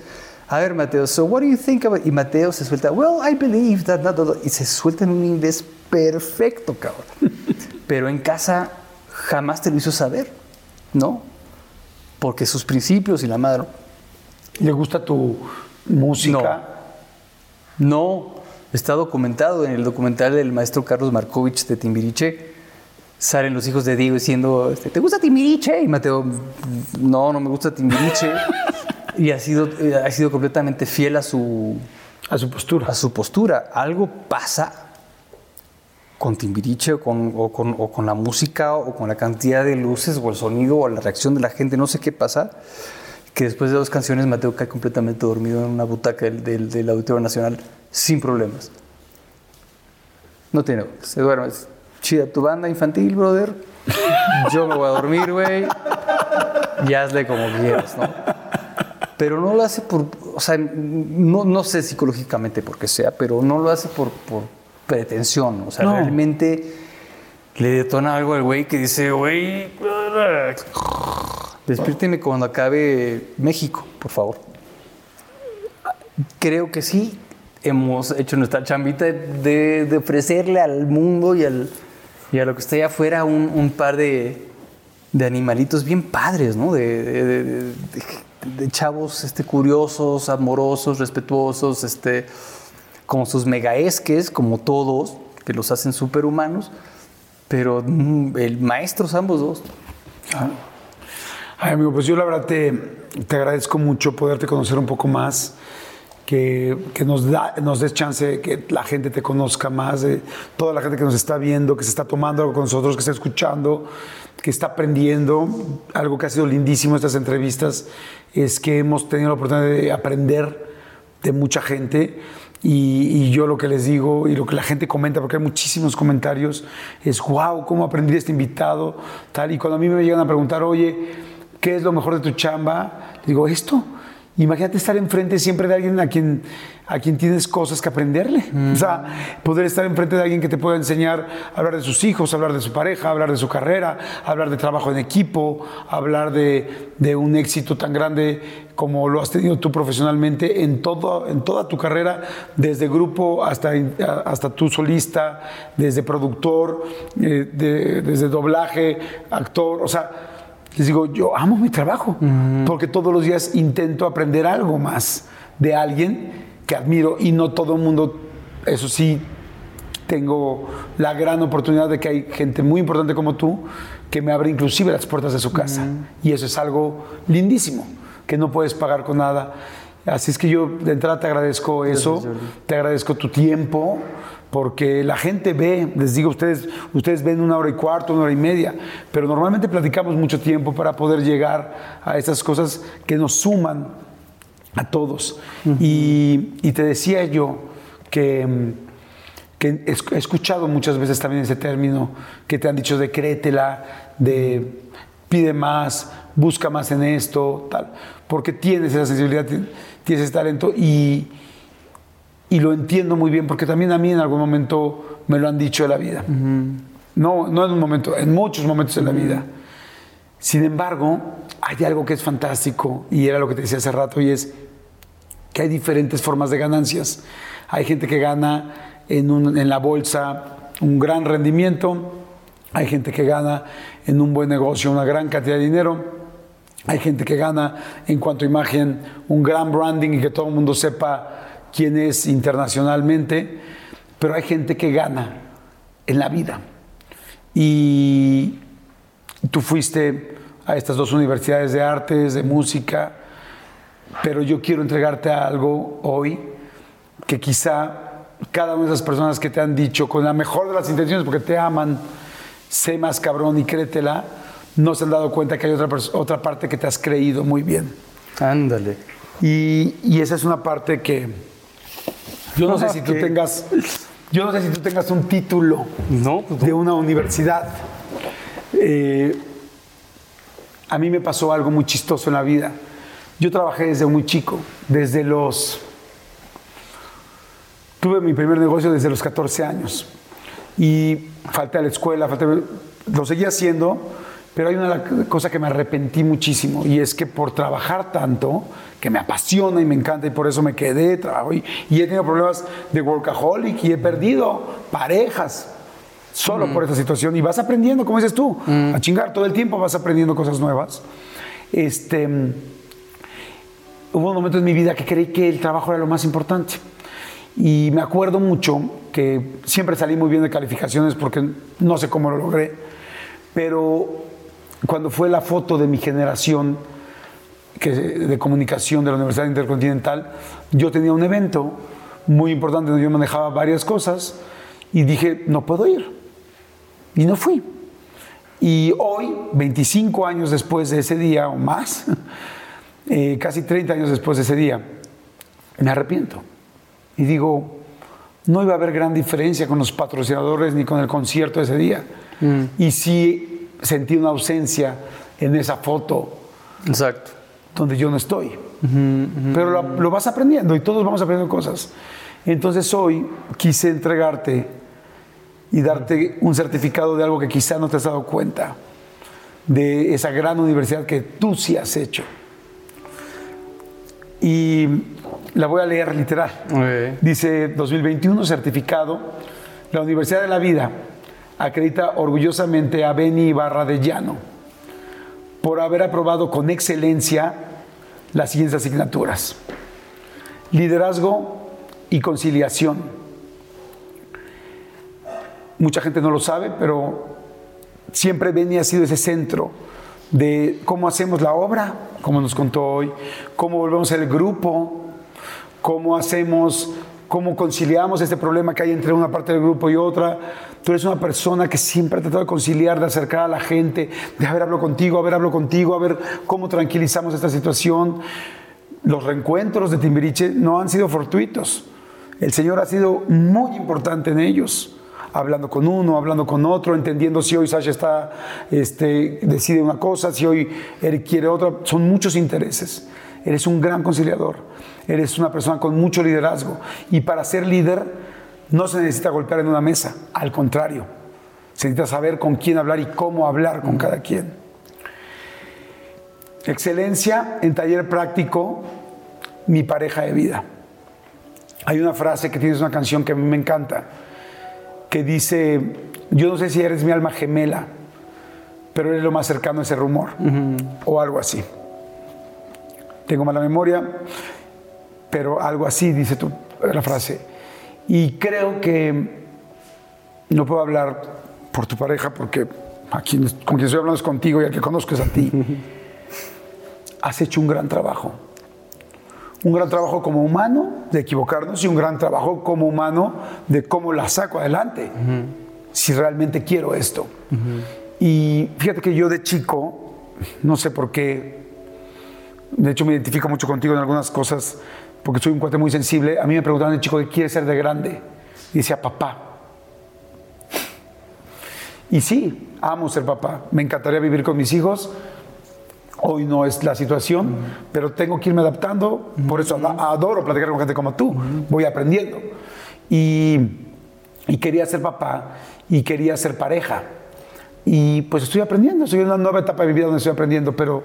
Speaker 2: A ver, Mateo, so what do you think about... Y Mateo se suelta, well, I believe that... that, that", y se suelta en un inglés perfecto, cabrón. Pero en casa jamás te lo hizo saber, ¿no? Porque sus principios y la madre...
Speaker 1: ¿Le gusta tu música?
Speaker 2: No, está documentado en el documental del maestro Carlos Markovich de Timbiriche. Salen los hijos de Diego diciendo, este, ¿te gusta Timbiriche? Y Mateo, no, no me gusta Timbiriche. y ha sido, eh, ha sido completamente fiel a su,
Speaker 1: A su postura.
Speaker 2: a su postura. Algo pasa con Timbiriche o con, o con- o con la música o con la cantidad de luces o el sonido o la reacción de la gente, no sé qué pasa, que después de dos canciones Mateo cae completamente dormido en una butaca del, del, del Auditorio Nacional sin problemas. No tiene, se duerme. Chida tu banda infantil, brother. Yo me voy a dormir, güey. Y hazle como quieras, ¿no? Pero no lo hace por, o sea, no, no sé psicológicamente por qué sea, pero no lo hace por, por pretensión. O sea,
Speaker 1: No.
Speaker 2: realmente le detona algo al güey que dice, güey, despiérteme cuando acabe México, por favor. Creo que sí, hemos hecho nuestra chambita de, de ofrecerle al mundo y, al, y a lo que está allá afuera un, un par de, de animalitos bien padres, ¿no? De, de- chavos este, curiosos, amorosos, respetuosos, este, como sus megaesques, como todos, que los hacen superhumanos, pero mm, el maestros ambos dos.
Speaker 1: Ay, amigo, pues yo la verdad te, te agradezco mucho poderte conocer un poco más, que, que nos, da, nos des chance de que la gente te conozca más, de toda la gente que nos está viendo, que se está tomando algo con nosotros, que está escuchando, que está aprendiendo. Algo que ha sido lindísimo estas entrevistas es que hemos tenido la oportunidad de aprender de mucha gente Y, y yo lo que les digo y lo que la gente comenta, porque hay muchísimos comentarios, es wow, cómo aprendí de este invitado, tal. Y cuando a mí me llegan a preguntar, oye, ¿qué es lo mejor de tu chamba? Digo, esto. Imagínate estar enfrente siempre de alguien a quien, a quien tienes cosas que aprenderle. O sea, poder estar enfrente de alguien que te pueda enseñar a hablar de sus hijos, hablar de su pareja, hablar de su carrera, hablar de trabajo en equipo, hablar de, de un éxito tan grande como lo has tenido tú profesionalmente en, todo, en toda tu carrera, desde grupo hasta, hasta tú solista, desde productor, eh, de- desde doblaje, actor, o sea, les digo, yo amo mi trabajo, porque todos los días intento aprender algo más de alguien que admiro y no todo el mundo, eso sí, tengo la gran oportunidad de que hay gente muy importante como tú que me abre inclusive las puertas de su casa. Y eso es algo lindísimo, que no puedes pagar con nada. Así es que yo de entrada te agradezco eso, te agradezco tu tiempo, porque la gente ve, les digo, ustedes, ustedes ven una hora y cuarto, una hora y media, pero normalmente platicamos mucho tiempo para poder llegar a esas cosas que nos suman a todos. y, y te decía yo que, que he esc- he escuchado muchas veces también ese término que te han dicho de créetela, de pide más, busca más en esto, tal, porque tienes esa sensibilidad, ti- tienes ese talento y, y lo entiendo muy bien porque también a mí en algún momento me lo han dicho de la vida. No, no en un momento, en muchos momentos de la vida. Sin embargo, hay algo que es fantástico y era lo que te decía hace rato y es que hay diferentes formas de ganancias. Hay gente que gana en, un- en la bolsa un gran rendimiento, hay gente que gana en un buen negocio una gran cantidad de dinero, hay gente que gana en cuanto a imagen un gran branding y que todo el mundo sepa quién es internacionalmente, pero hay gente que gana en la vida. Y tú fuiste a estas dos universidades de artes, de música, pero yo quiero entregarte algo hoy que quizá cada una de esas personas que te han dicho con la mejor de las intenciones, porque te aman, sé más cabrón y créetela, no se han dado cuenta que hay otra, otra parte que te has creído muy bien.
Speaker 2: Ándale.
Speaker 1: Y, y esa es una parte que yo no sé si tú tengas, yo no sé si tú tengas un título
Speaker 2: No, pues
Speaker 1: de una universidad. Eh, a mí me pasó algo muy chistoso en la vida. Yo trabajé desde muy chico, desde los... Tuve mi primer negocio desde los 14 años y falté a la escuela, falté, lo seguía haciendo, pero hay una cosa que me arrepentí muchísimo y es que por trabajar tanto, que me apasiona y me encanta y por eso me quedé, trabajo y, y he tenido problemas de workaholic y he perdido parejas solo por esta situación y vas aprendiendo, como dices tú, a chingar todo el tiempo vas aprendiendo cosas nuevas. Este, hubo un momento en mi vida que creí que el trabajo era lo más importante. Y me acuerdo mucho que siempre salí muy bien de calificaciones porque no sé cómo lo logré, pero cuando fue la foto de mi generación que, de comunicación de la Universidad Intercontinental, yo tenía un evento muy importante donde yo manejaba varias cosas y dije, no puedo ir. Y no fui. Y hoy, 25 años después de ese día o más, eh, casi 30 años después de ese día, me arrepiento. Y digo, no iba a haber gran diferencia con los patrocinadores ni con el concierto de ese día. Y sí sentí una ausencia en esa foto
Speaker 2: Exacto.
Speaker 1: donde yo no estoy. Pero lo, lo vas aprendiendo y todos vamos aprendiendo cosas. Entonces hoy quise entregarte y darte un certificado de algo que quizá no te has dado cuenta, de esa gran universidad que tú sí has hecho. Y la voy a leer literal.
Speaker 2: Ok.
Speaker 1: Dice 2021 certificado. La Universidad de la Vida acredita orgullosamente a Beni Ibarra de Llano por haber aprobado con excelencia las siguientes asignaturas. Liderazgo y conciliación. Mucha gente no lo sabe, pero siempre Beni ha sido ese centro de cómo hacemos la obra, como nos contó hoy, cómo volvemos el grupo, cómo hacemos, cómo conciliamos este problema que hay entre una parte del grupo y otra. Tú eres una persona que siempre ha tratado de conciliar, de acercar a la gente, de a ver, hablo contigo, a ver, hablo contigo, a ver cómo tranquilizamos esta situación. Los reencuentros de Timbiriche no han sido fortuitos. El Señor ha sido muy importante en ellos hablando con uno, hablando con otro, entendiendo si hoy Sasha está, este, decide una cosa, si hoy Eric quiere otra. Son muchos intereses. Eres un gran conciliador. Eres una persona con mucho liderazgo. Y para ser líder no se necesita golpear en una mesa. Al contrario, se necesita saber con quién hablar y cómo hablar con cada quien. Excelencia en taller práctico, mi pareja de vida. Hay una frase que tienes una canción que a mí me encanta que dice, yo no sé si eres mi alma gemela, pero eres lo más cercano a ese rumor, o algo así. Tengo mala memoria, pero algo así dice tu, la frase. Y creo que no puedo hablar por tu pareja porque aquí, con quien estoy hablando es contigo y al que conozco es a ti. Has hecho un gran trabajo un gran trabajo como humano de equivocarnos y un gran trabajo como humano de cómo la saco adelante, si realmente quiero esto. Y fíjate que yo de chico, no sé por qué, de hecho me identifico mucho contigo en algunas cosas, porque soy un cuate muy sensible, a mí me preguntaban de chico qué quiere ser de grande, y decía papá. Y sí, amo ser papá, me encantaría vivir con mis hijos, Hoy no es la situación, pero tengo que irme adaptando. Por eso adoro platicar con gente como tú. Voy aprendiendo. Y, quería ser papá y quería ser pareja. Y pues estoy aprendiendo. Estoy en una nueva etapa de mi vida donde estoy aprendiendo. Pero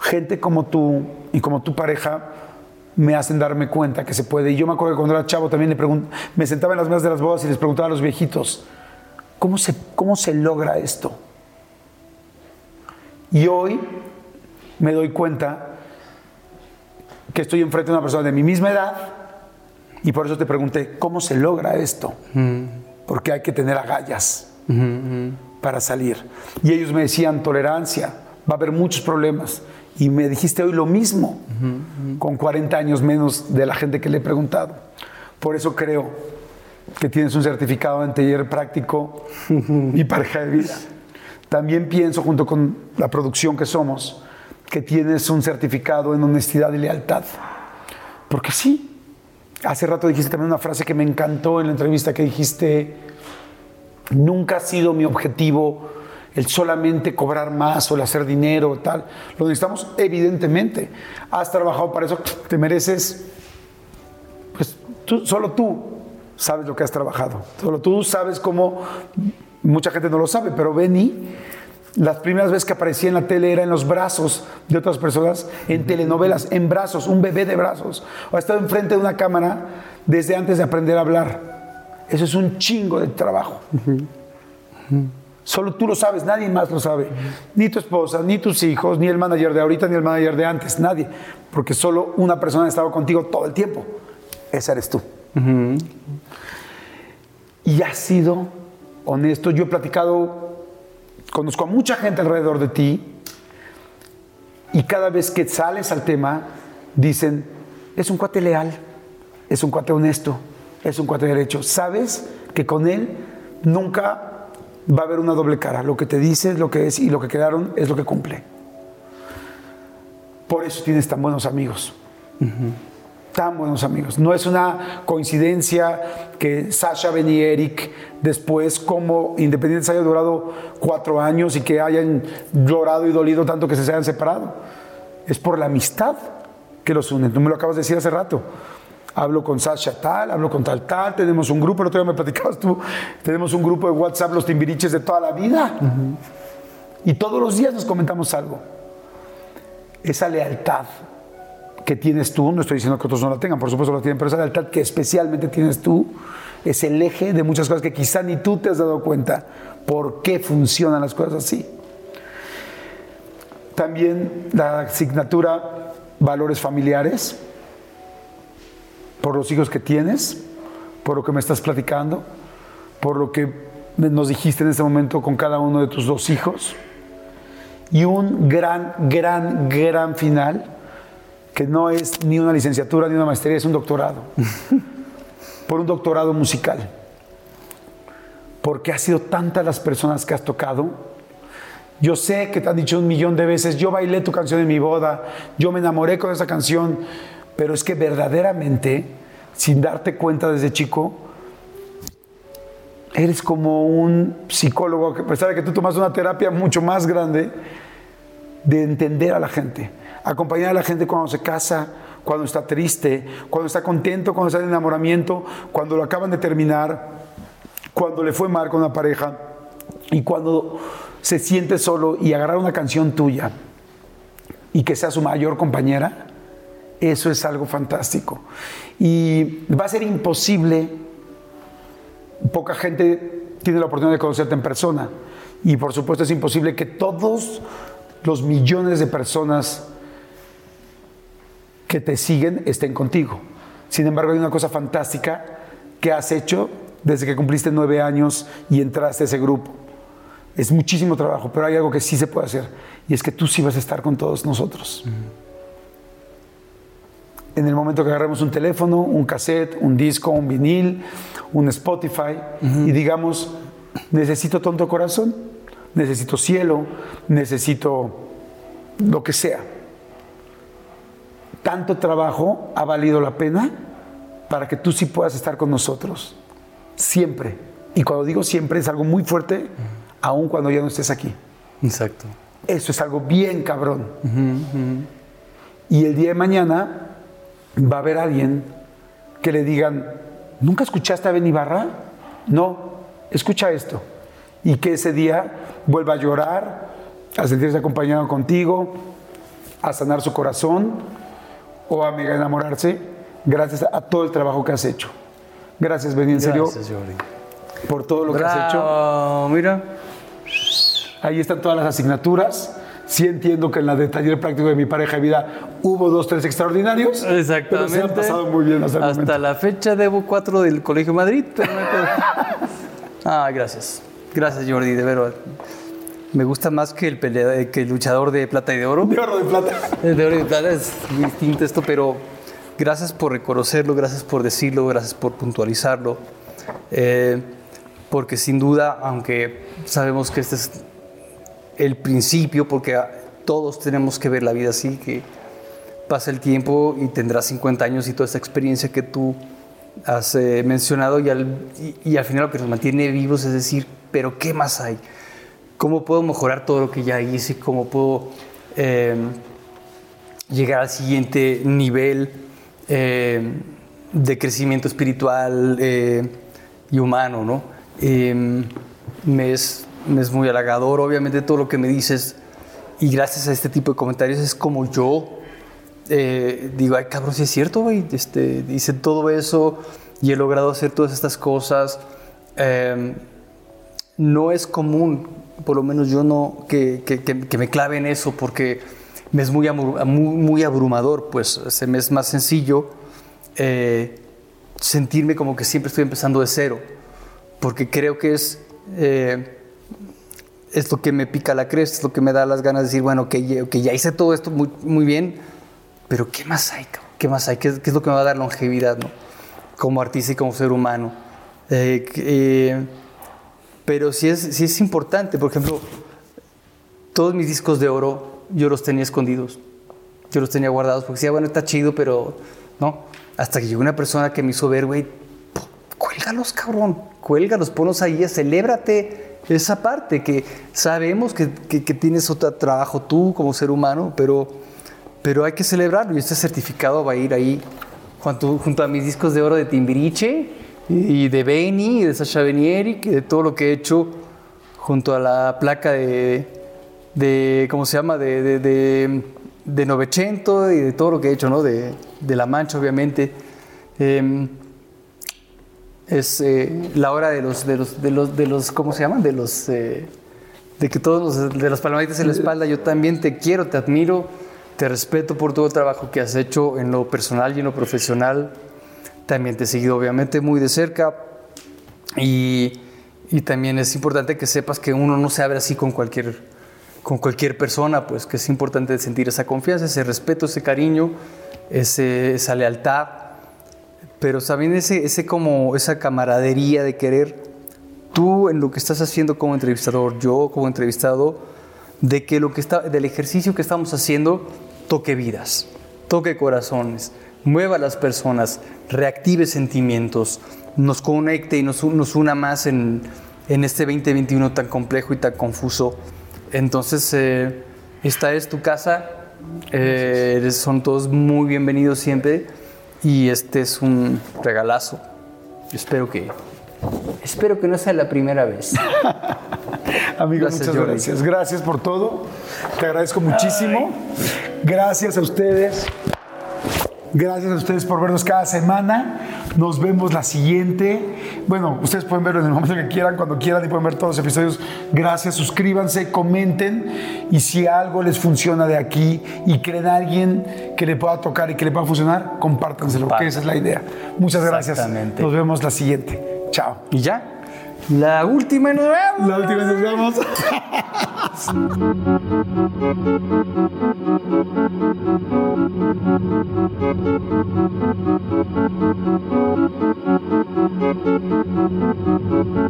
Speaker 1: gente como tú y como tu pareja me hacen darme cuenta que se puede. Y yo me acuerdo que cuando era chavo también le me sentaba en las mesas de las bodas y les preguntaba a los viejitos, ¿cómo se, cómo se logra esto? Y hoy me doy cuenta que estoy enfrente de una persona de mi misma edad y por eso te pregunté, ¿cómo se logra esto? Porque hay que tener agallas para salir. Y ellos me decían, tolerancia, va a haber muchos problemas. Y me dijiste hoy lo mismo, con 40 años menos de la gente que le he preguntado. Por eso creo que tienes un certificado en taller práctico y pareja de vida. También pienso, junto con la producción que somos, que tienes un certificado en honestidad y lealtad. Porque sí, hace rato dijiste también una frase que me encantó en la entrevista que dijiste, nunca ha sido mi objetivo el solamente cobrar más o el hacer dinero o tal. Lo necesitamos evidentemente. Has trabajado para eso, te mereces, pues tú, solo tú sabes lo que has trabajado. Solo tú sabes cómo, mucha gente no lo sabe, pero Benny las primeras veces que aparecía en la tele era en los brazos de otras personas, en telenovelas, en brazos, un bebé de brazos. O ha estado enfrente de una cámara desde antes de aprender a hablar. Eso es un chingo de trabajo. Solo tú lo sabes, nadie más lo sabe. Ni tu esposa, ni tus hijos, ni el manager de ahorita, ni el manager de antes, nadie. Porque solo una persona ha estado contigo todo el tiempo. Esa eres tú. Y has sido honesto. Yo he platicado Conozco a mucha gente alrededor de ti y cada vez que sales al tema dicen, es un cuate leal, es un cuate honesto, es un cuate derecho. Sabes que con él nunca va a haber una doble cara. Lo que te dice es lo que es y lo que quedaron es lo que cumple. Por eso tienes tan buenos amigos tan buenos amigos. No es una coincidencia que Sasha, Ben y Eric después como independientes hayan durado cuatro años y que hayan llorado y dolido tanto que se hayan separado. Es por la amistad que los une. Tú me lo acabas de decir hace rato. Hablo con Sasha tal, hablo con tal tal, tenemos un grupo, el otro día me platicabas tú, tenemos un grupo de WhatsApp, los timbiriches de toda la vida. Y todos los días nos comentamos algo. Esa lealtad que tienes tú, no estoy diciendo que otros no la tengan, por supuesto la tienen, pero esa lealtad que especialmente tienes tú es el eje de muchas cosas que quizá ni tú te has dado cuenta por qué funcionan las cosas así. También la asignatura valores familiares, por los hijos que tienes, por lo que me estás platicando, por lo que nos dijiste en este momento con cada uno de tus dos hijos, y un gran, gran, gran final que no es ni una licenciatura ni una maestría, es un doctorado. por un doctorado musical. Porque ha sido tantas las personas que has tocado. Yo sé que te han dicho un millón de veces, yo bailé tu canción en mi boda, yo me enamoré con esa canción, pero es que verdaderamente sin darte cuenta desde chico, eres como un psicólogo, que a pesar de que tú tomas una terapia mucho más grande, de entender a la gente, acompañar a la gente cuando se casa, cuando está triste, cuando está contento, cuando está en enamoramiento, cuando lo acaban de terminar, cuando le fue mal con una pareja y cuando se siente solo y agarrar una canción tuya y que sea su mayor compañera, eso es algo fantástico. Y va a ser imposible, poca gente tiene la oportunidad de conocerte en persona. Y por supuesto es imposible que todos los millones de personas que te siguen estén contigo. Sin embargo, hay una cosa fantástica que has hecho desde que cumpliste nueve años y entraste a ese grupo. Es muchísimo trabajo, pero hay algo que sí se puede hacer y es que tú sí vas a estar con todos nosotros. En el momento que agarremos un teléfono, un cassette, un disco, un vinil, un Spotify y digamos, necesito tonto corazón, necesito cielo, necesito lo que sea. Tanto trabajo ha valido la pena para que tú sí puedas estar con nosotros. Siempre. Y cuando digo siempre es algo muy fuerte, aun cuando ya no estés aquí.
Speaker 2: Exacto.
Speaker 1: Eso es algo bien cabrón. Y el día de mañana va a haber alguien que le digan, ¿nunca escuchaste a Ben Ibarra? No, escucha esto. Y que ese día vuelva a llorar, a sentirse acompañado contigo, a sanar su corazón o a mega enamorarse gracias a todo el trabajo que has hecho. Gracias, Benny, en serio,
Speaker 2: Gracias,
Speaker 1: por todo lo que has hecho.
Speaker 2: Bravo, mira.
Speaker 1: Ahí están todas las asignaturas. Sí entiendo que en la de taller práctico de mi pareja de vida hubo dos, tres extraordinarios.
Speaker 2: Exactamente.
Speaker 1: Pero se han pasado muy bien hasta el
Speaker 2: Hasta
Speaker 1: momento.
Speaker 2: la fecha debo cuatro del Colegio Madrid. pero no ah, gracias. Gracias, Jordi, de verdad. Me gusta más que el, pelea- que el luchador de plata y de oro.
Speaker 1: De oro de plata.
Speaker 2: De oro y de plata es distinto esto, pero gracias por reconocerlo, gracias por decirlo, gracias por puntualizarlo. Eh, porque sin duda, aunque sabemos que este es el principio, porque todos tenemos que ver la vida así, que pasa el tiempo y tendrás 50 años y toda esta experiencia que tú has eh, mencionado y al, y, al final lo que nos mantiene vivos es decir, pero ¿qué más hay? ¿Cómo puedo mejorar todo lo que ya hice? ¿Cómo puedo eh, llegar al siguiente nivel eh, de crecimiento espiritual eh, y humano? ¿no? Eh, me, es, es muy halagador, obviamente, todo lo que me dices y gracias a este tipo de comentarios es como yo eh, digo, ay cabrón, si es cierto, güey, este, hice todo eso y he logrado hacer todas estas cosas. Eh, no es común, por lo menos yo no, que, que- que- que me clave en eso porque me es muy, muy, muy abrumador, pues se me es más sencillo eh, sentirme como que siempre estoy empezando de cero, porque creo que es... eh, es lo que me pica la cresta, es lo que me da las ganas de decir, bueno, que ya, ok, ya hice todo esto muy, muy bien, pero ¿qué más hay? ¿Qué más hay? ¿Qué, es- qué es lo que me va a dar longevidad, no? Como artista y como ser humano. Eh, eh, pero sí es, sí es importante, por ejemplo, todos mis discos de oro yo los tenía escondidos, yo los tenía guardados porque decía, bueno, está chido, pero no. Hasta que llegó una persona que me hizo ver, güey, cuélgalos, cabrón, cuélgalos, ponlos ahí, celébrate esa parte que sabemos que, que- tienes otro trabajo tú como ser humano, pero, pero hay que celebrarlo y este certificado va a ir ahí junto, junto a mis discos de oro de Timbiriche y de Benny y de Sasha Benieri y de todo lo que he hecho junto a la placa de, de ¿cómo se llama? De, de, de, de Novecento y de todo lo que he hecho, ¿no? De, de La Mancha, obviamente. Em, es eh, la hora de los, de los, de los, de los, ¿cómo se llaman? De los, eh, de que todos los, de las palmaditas en la espalda, yo también te quiero, te admiro, te respeto por todo el trabajo que has hecho en lo personal y en lo profesional. También te he seguido obviamente muy de cerca y, y también es importante que sepas que uno no se abre así con cualquier, con cualquier persona, pues que es importante sentir esa confianza, ese respeto, ese cariño, ese, esa lealtad pero también ese, ese como esa camaradería de querer tú en lo que estás haciendo como entrevistador, yo como entrevistado, de que lo que está, del ejercicio que estamos haciendo toque vidas, toque corazones, mueva a las personas, reactive sentimientos, nos conecte y nos, nos una más en, en este 2021 tan complejo y tan confuso. Entonces, eh, esta es tu casa, eh, son todos muy bienvenidos siempre y este es un regalazo. Espero que, espero que no sea la primera vez.
Speaker 1: Amigo,
Speaker 2: Gracias,
Speaker 1: muchas
Speaker 2: Jordi.
Speaker 1: gracias. Gracias por todo. Te agradezco muchísimo. Gracias a ustedes. Gracias a ustedes por vernos cada semana. Nos vemos la siguiente. Bueno, ustedes pueden verlo en el momento que quieran, cuando quieran y pueden ver todos los episodios. Gracias, suscríbanse, comenten y si algo les funciona de aquí y creen a alguien que le pueda tocar y que le pueda funcionar, compártanselo, que esa es la idea. Muchas gracias. Nos vemos la siguiente. Chao.
Speaker 2: Y ya, la última y nos vemos.
Speaker 1: La última vez nos vemos.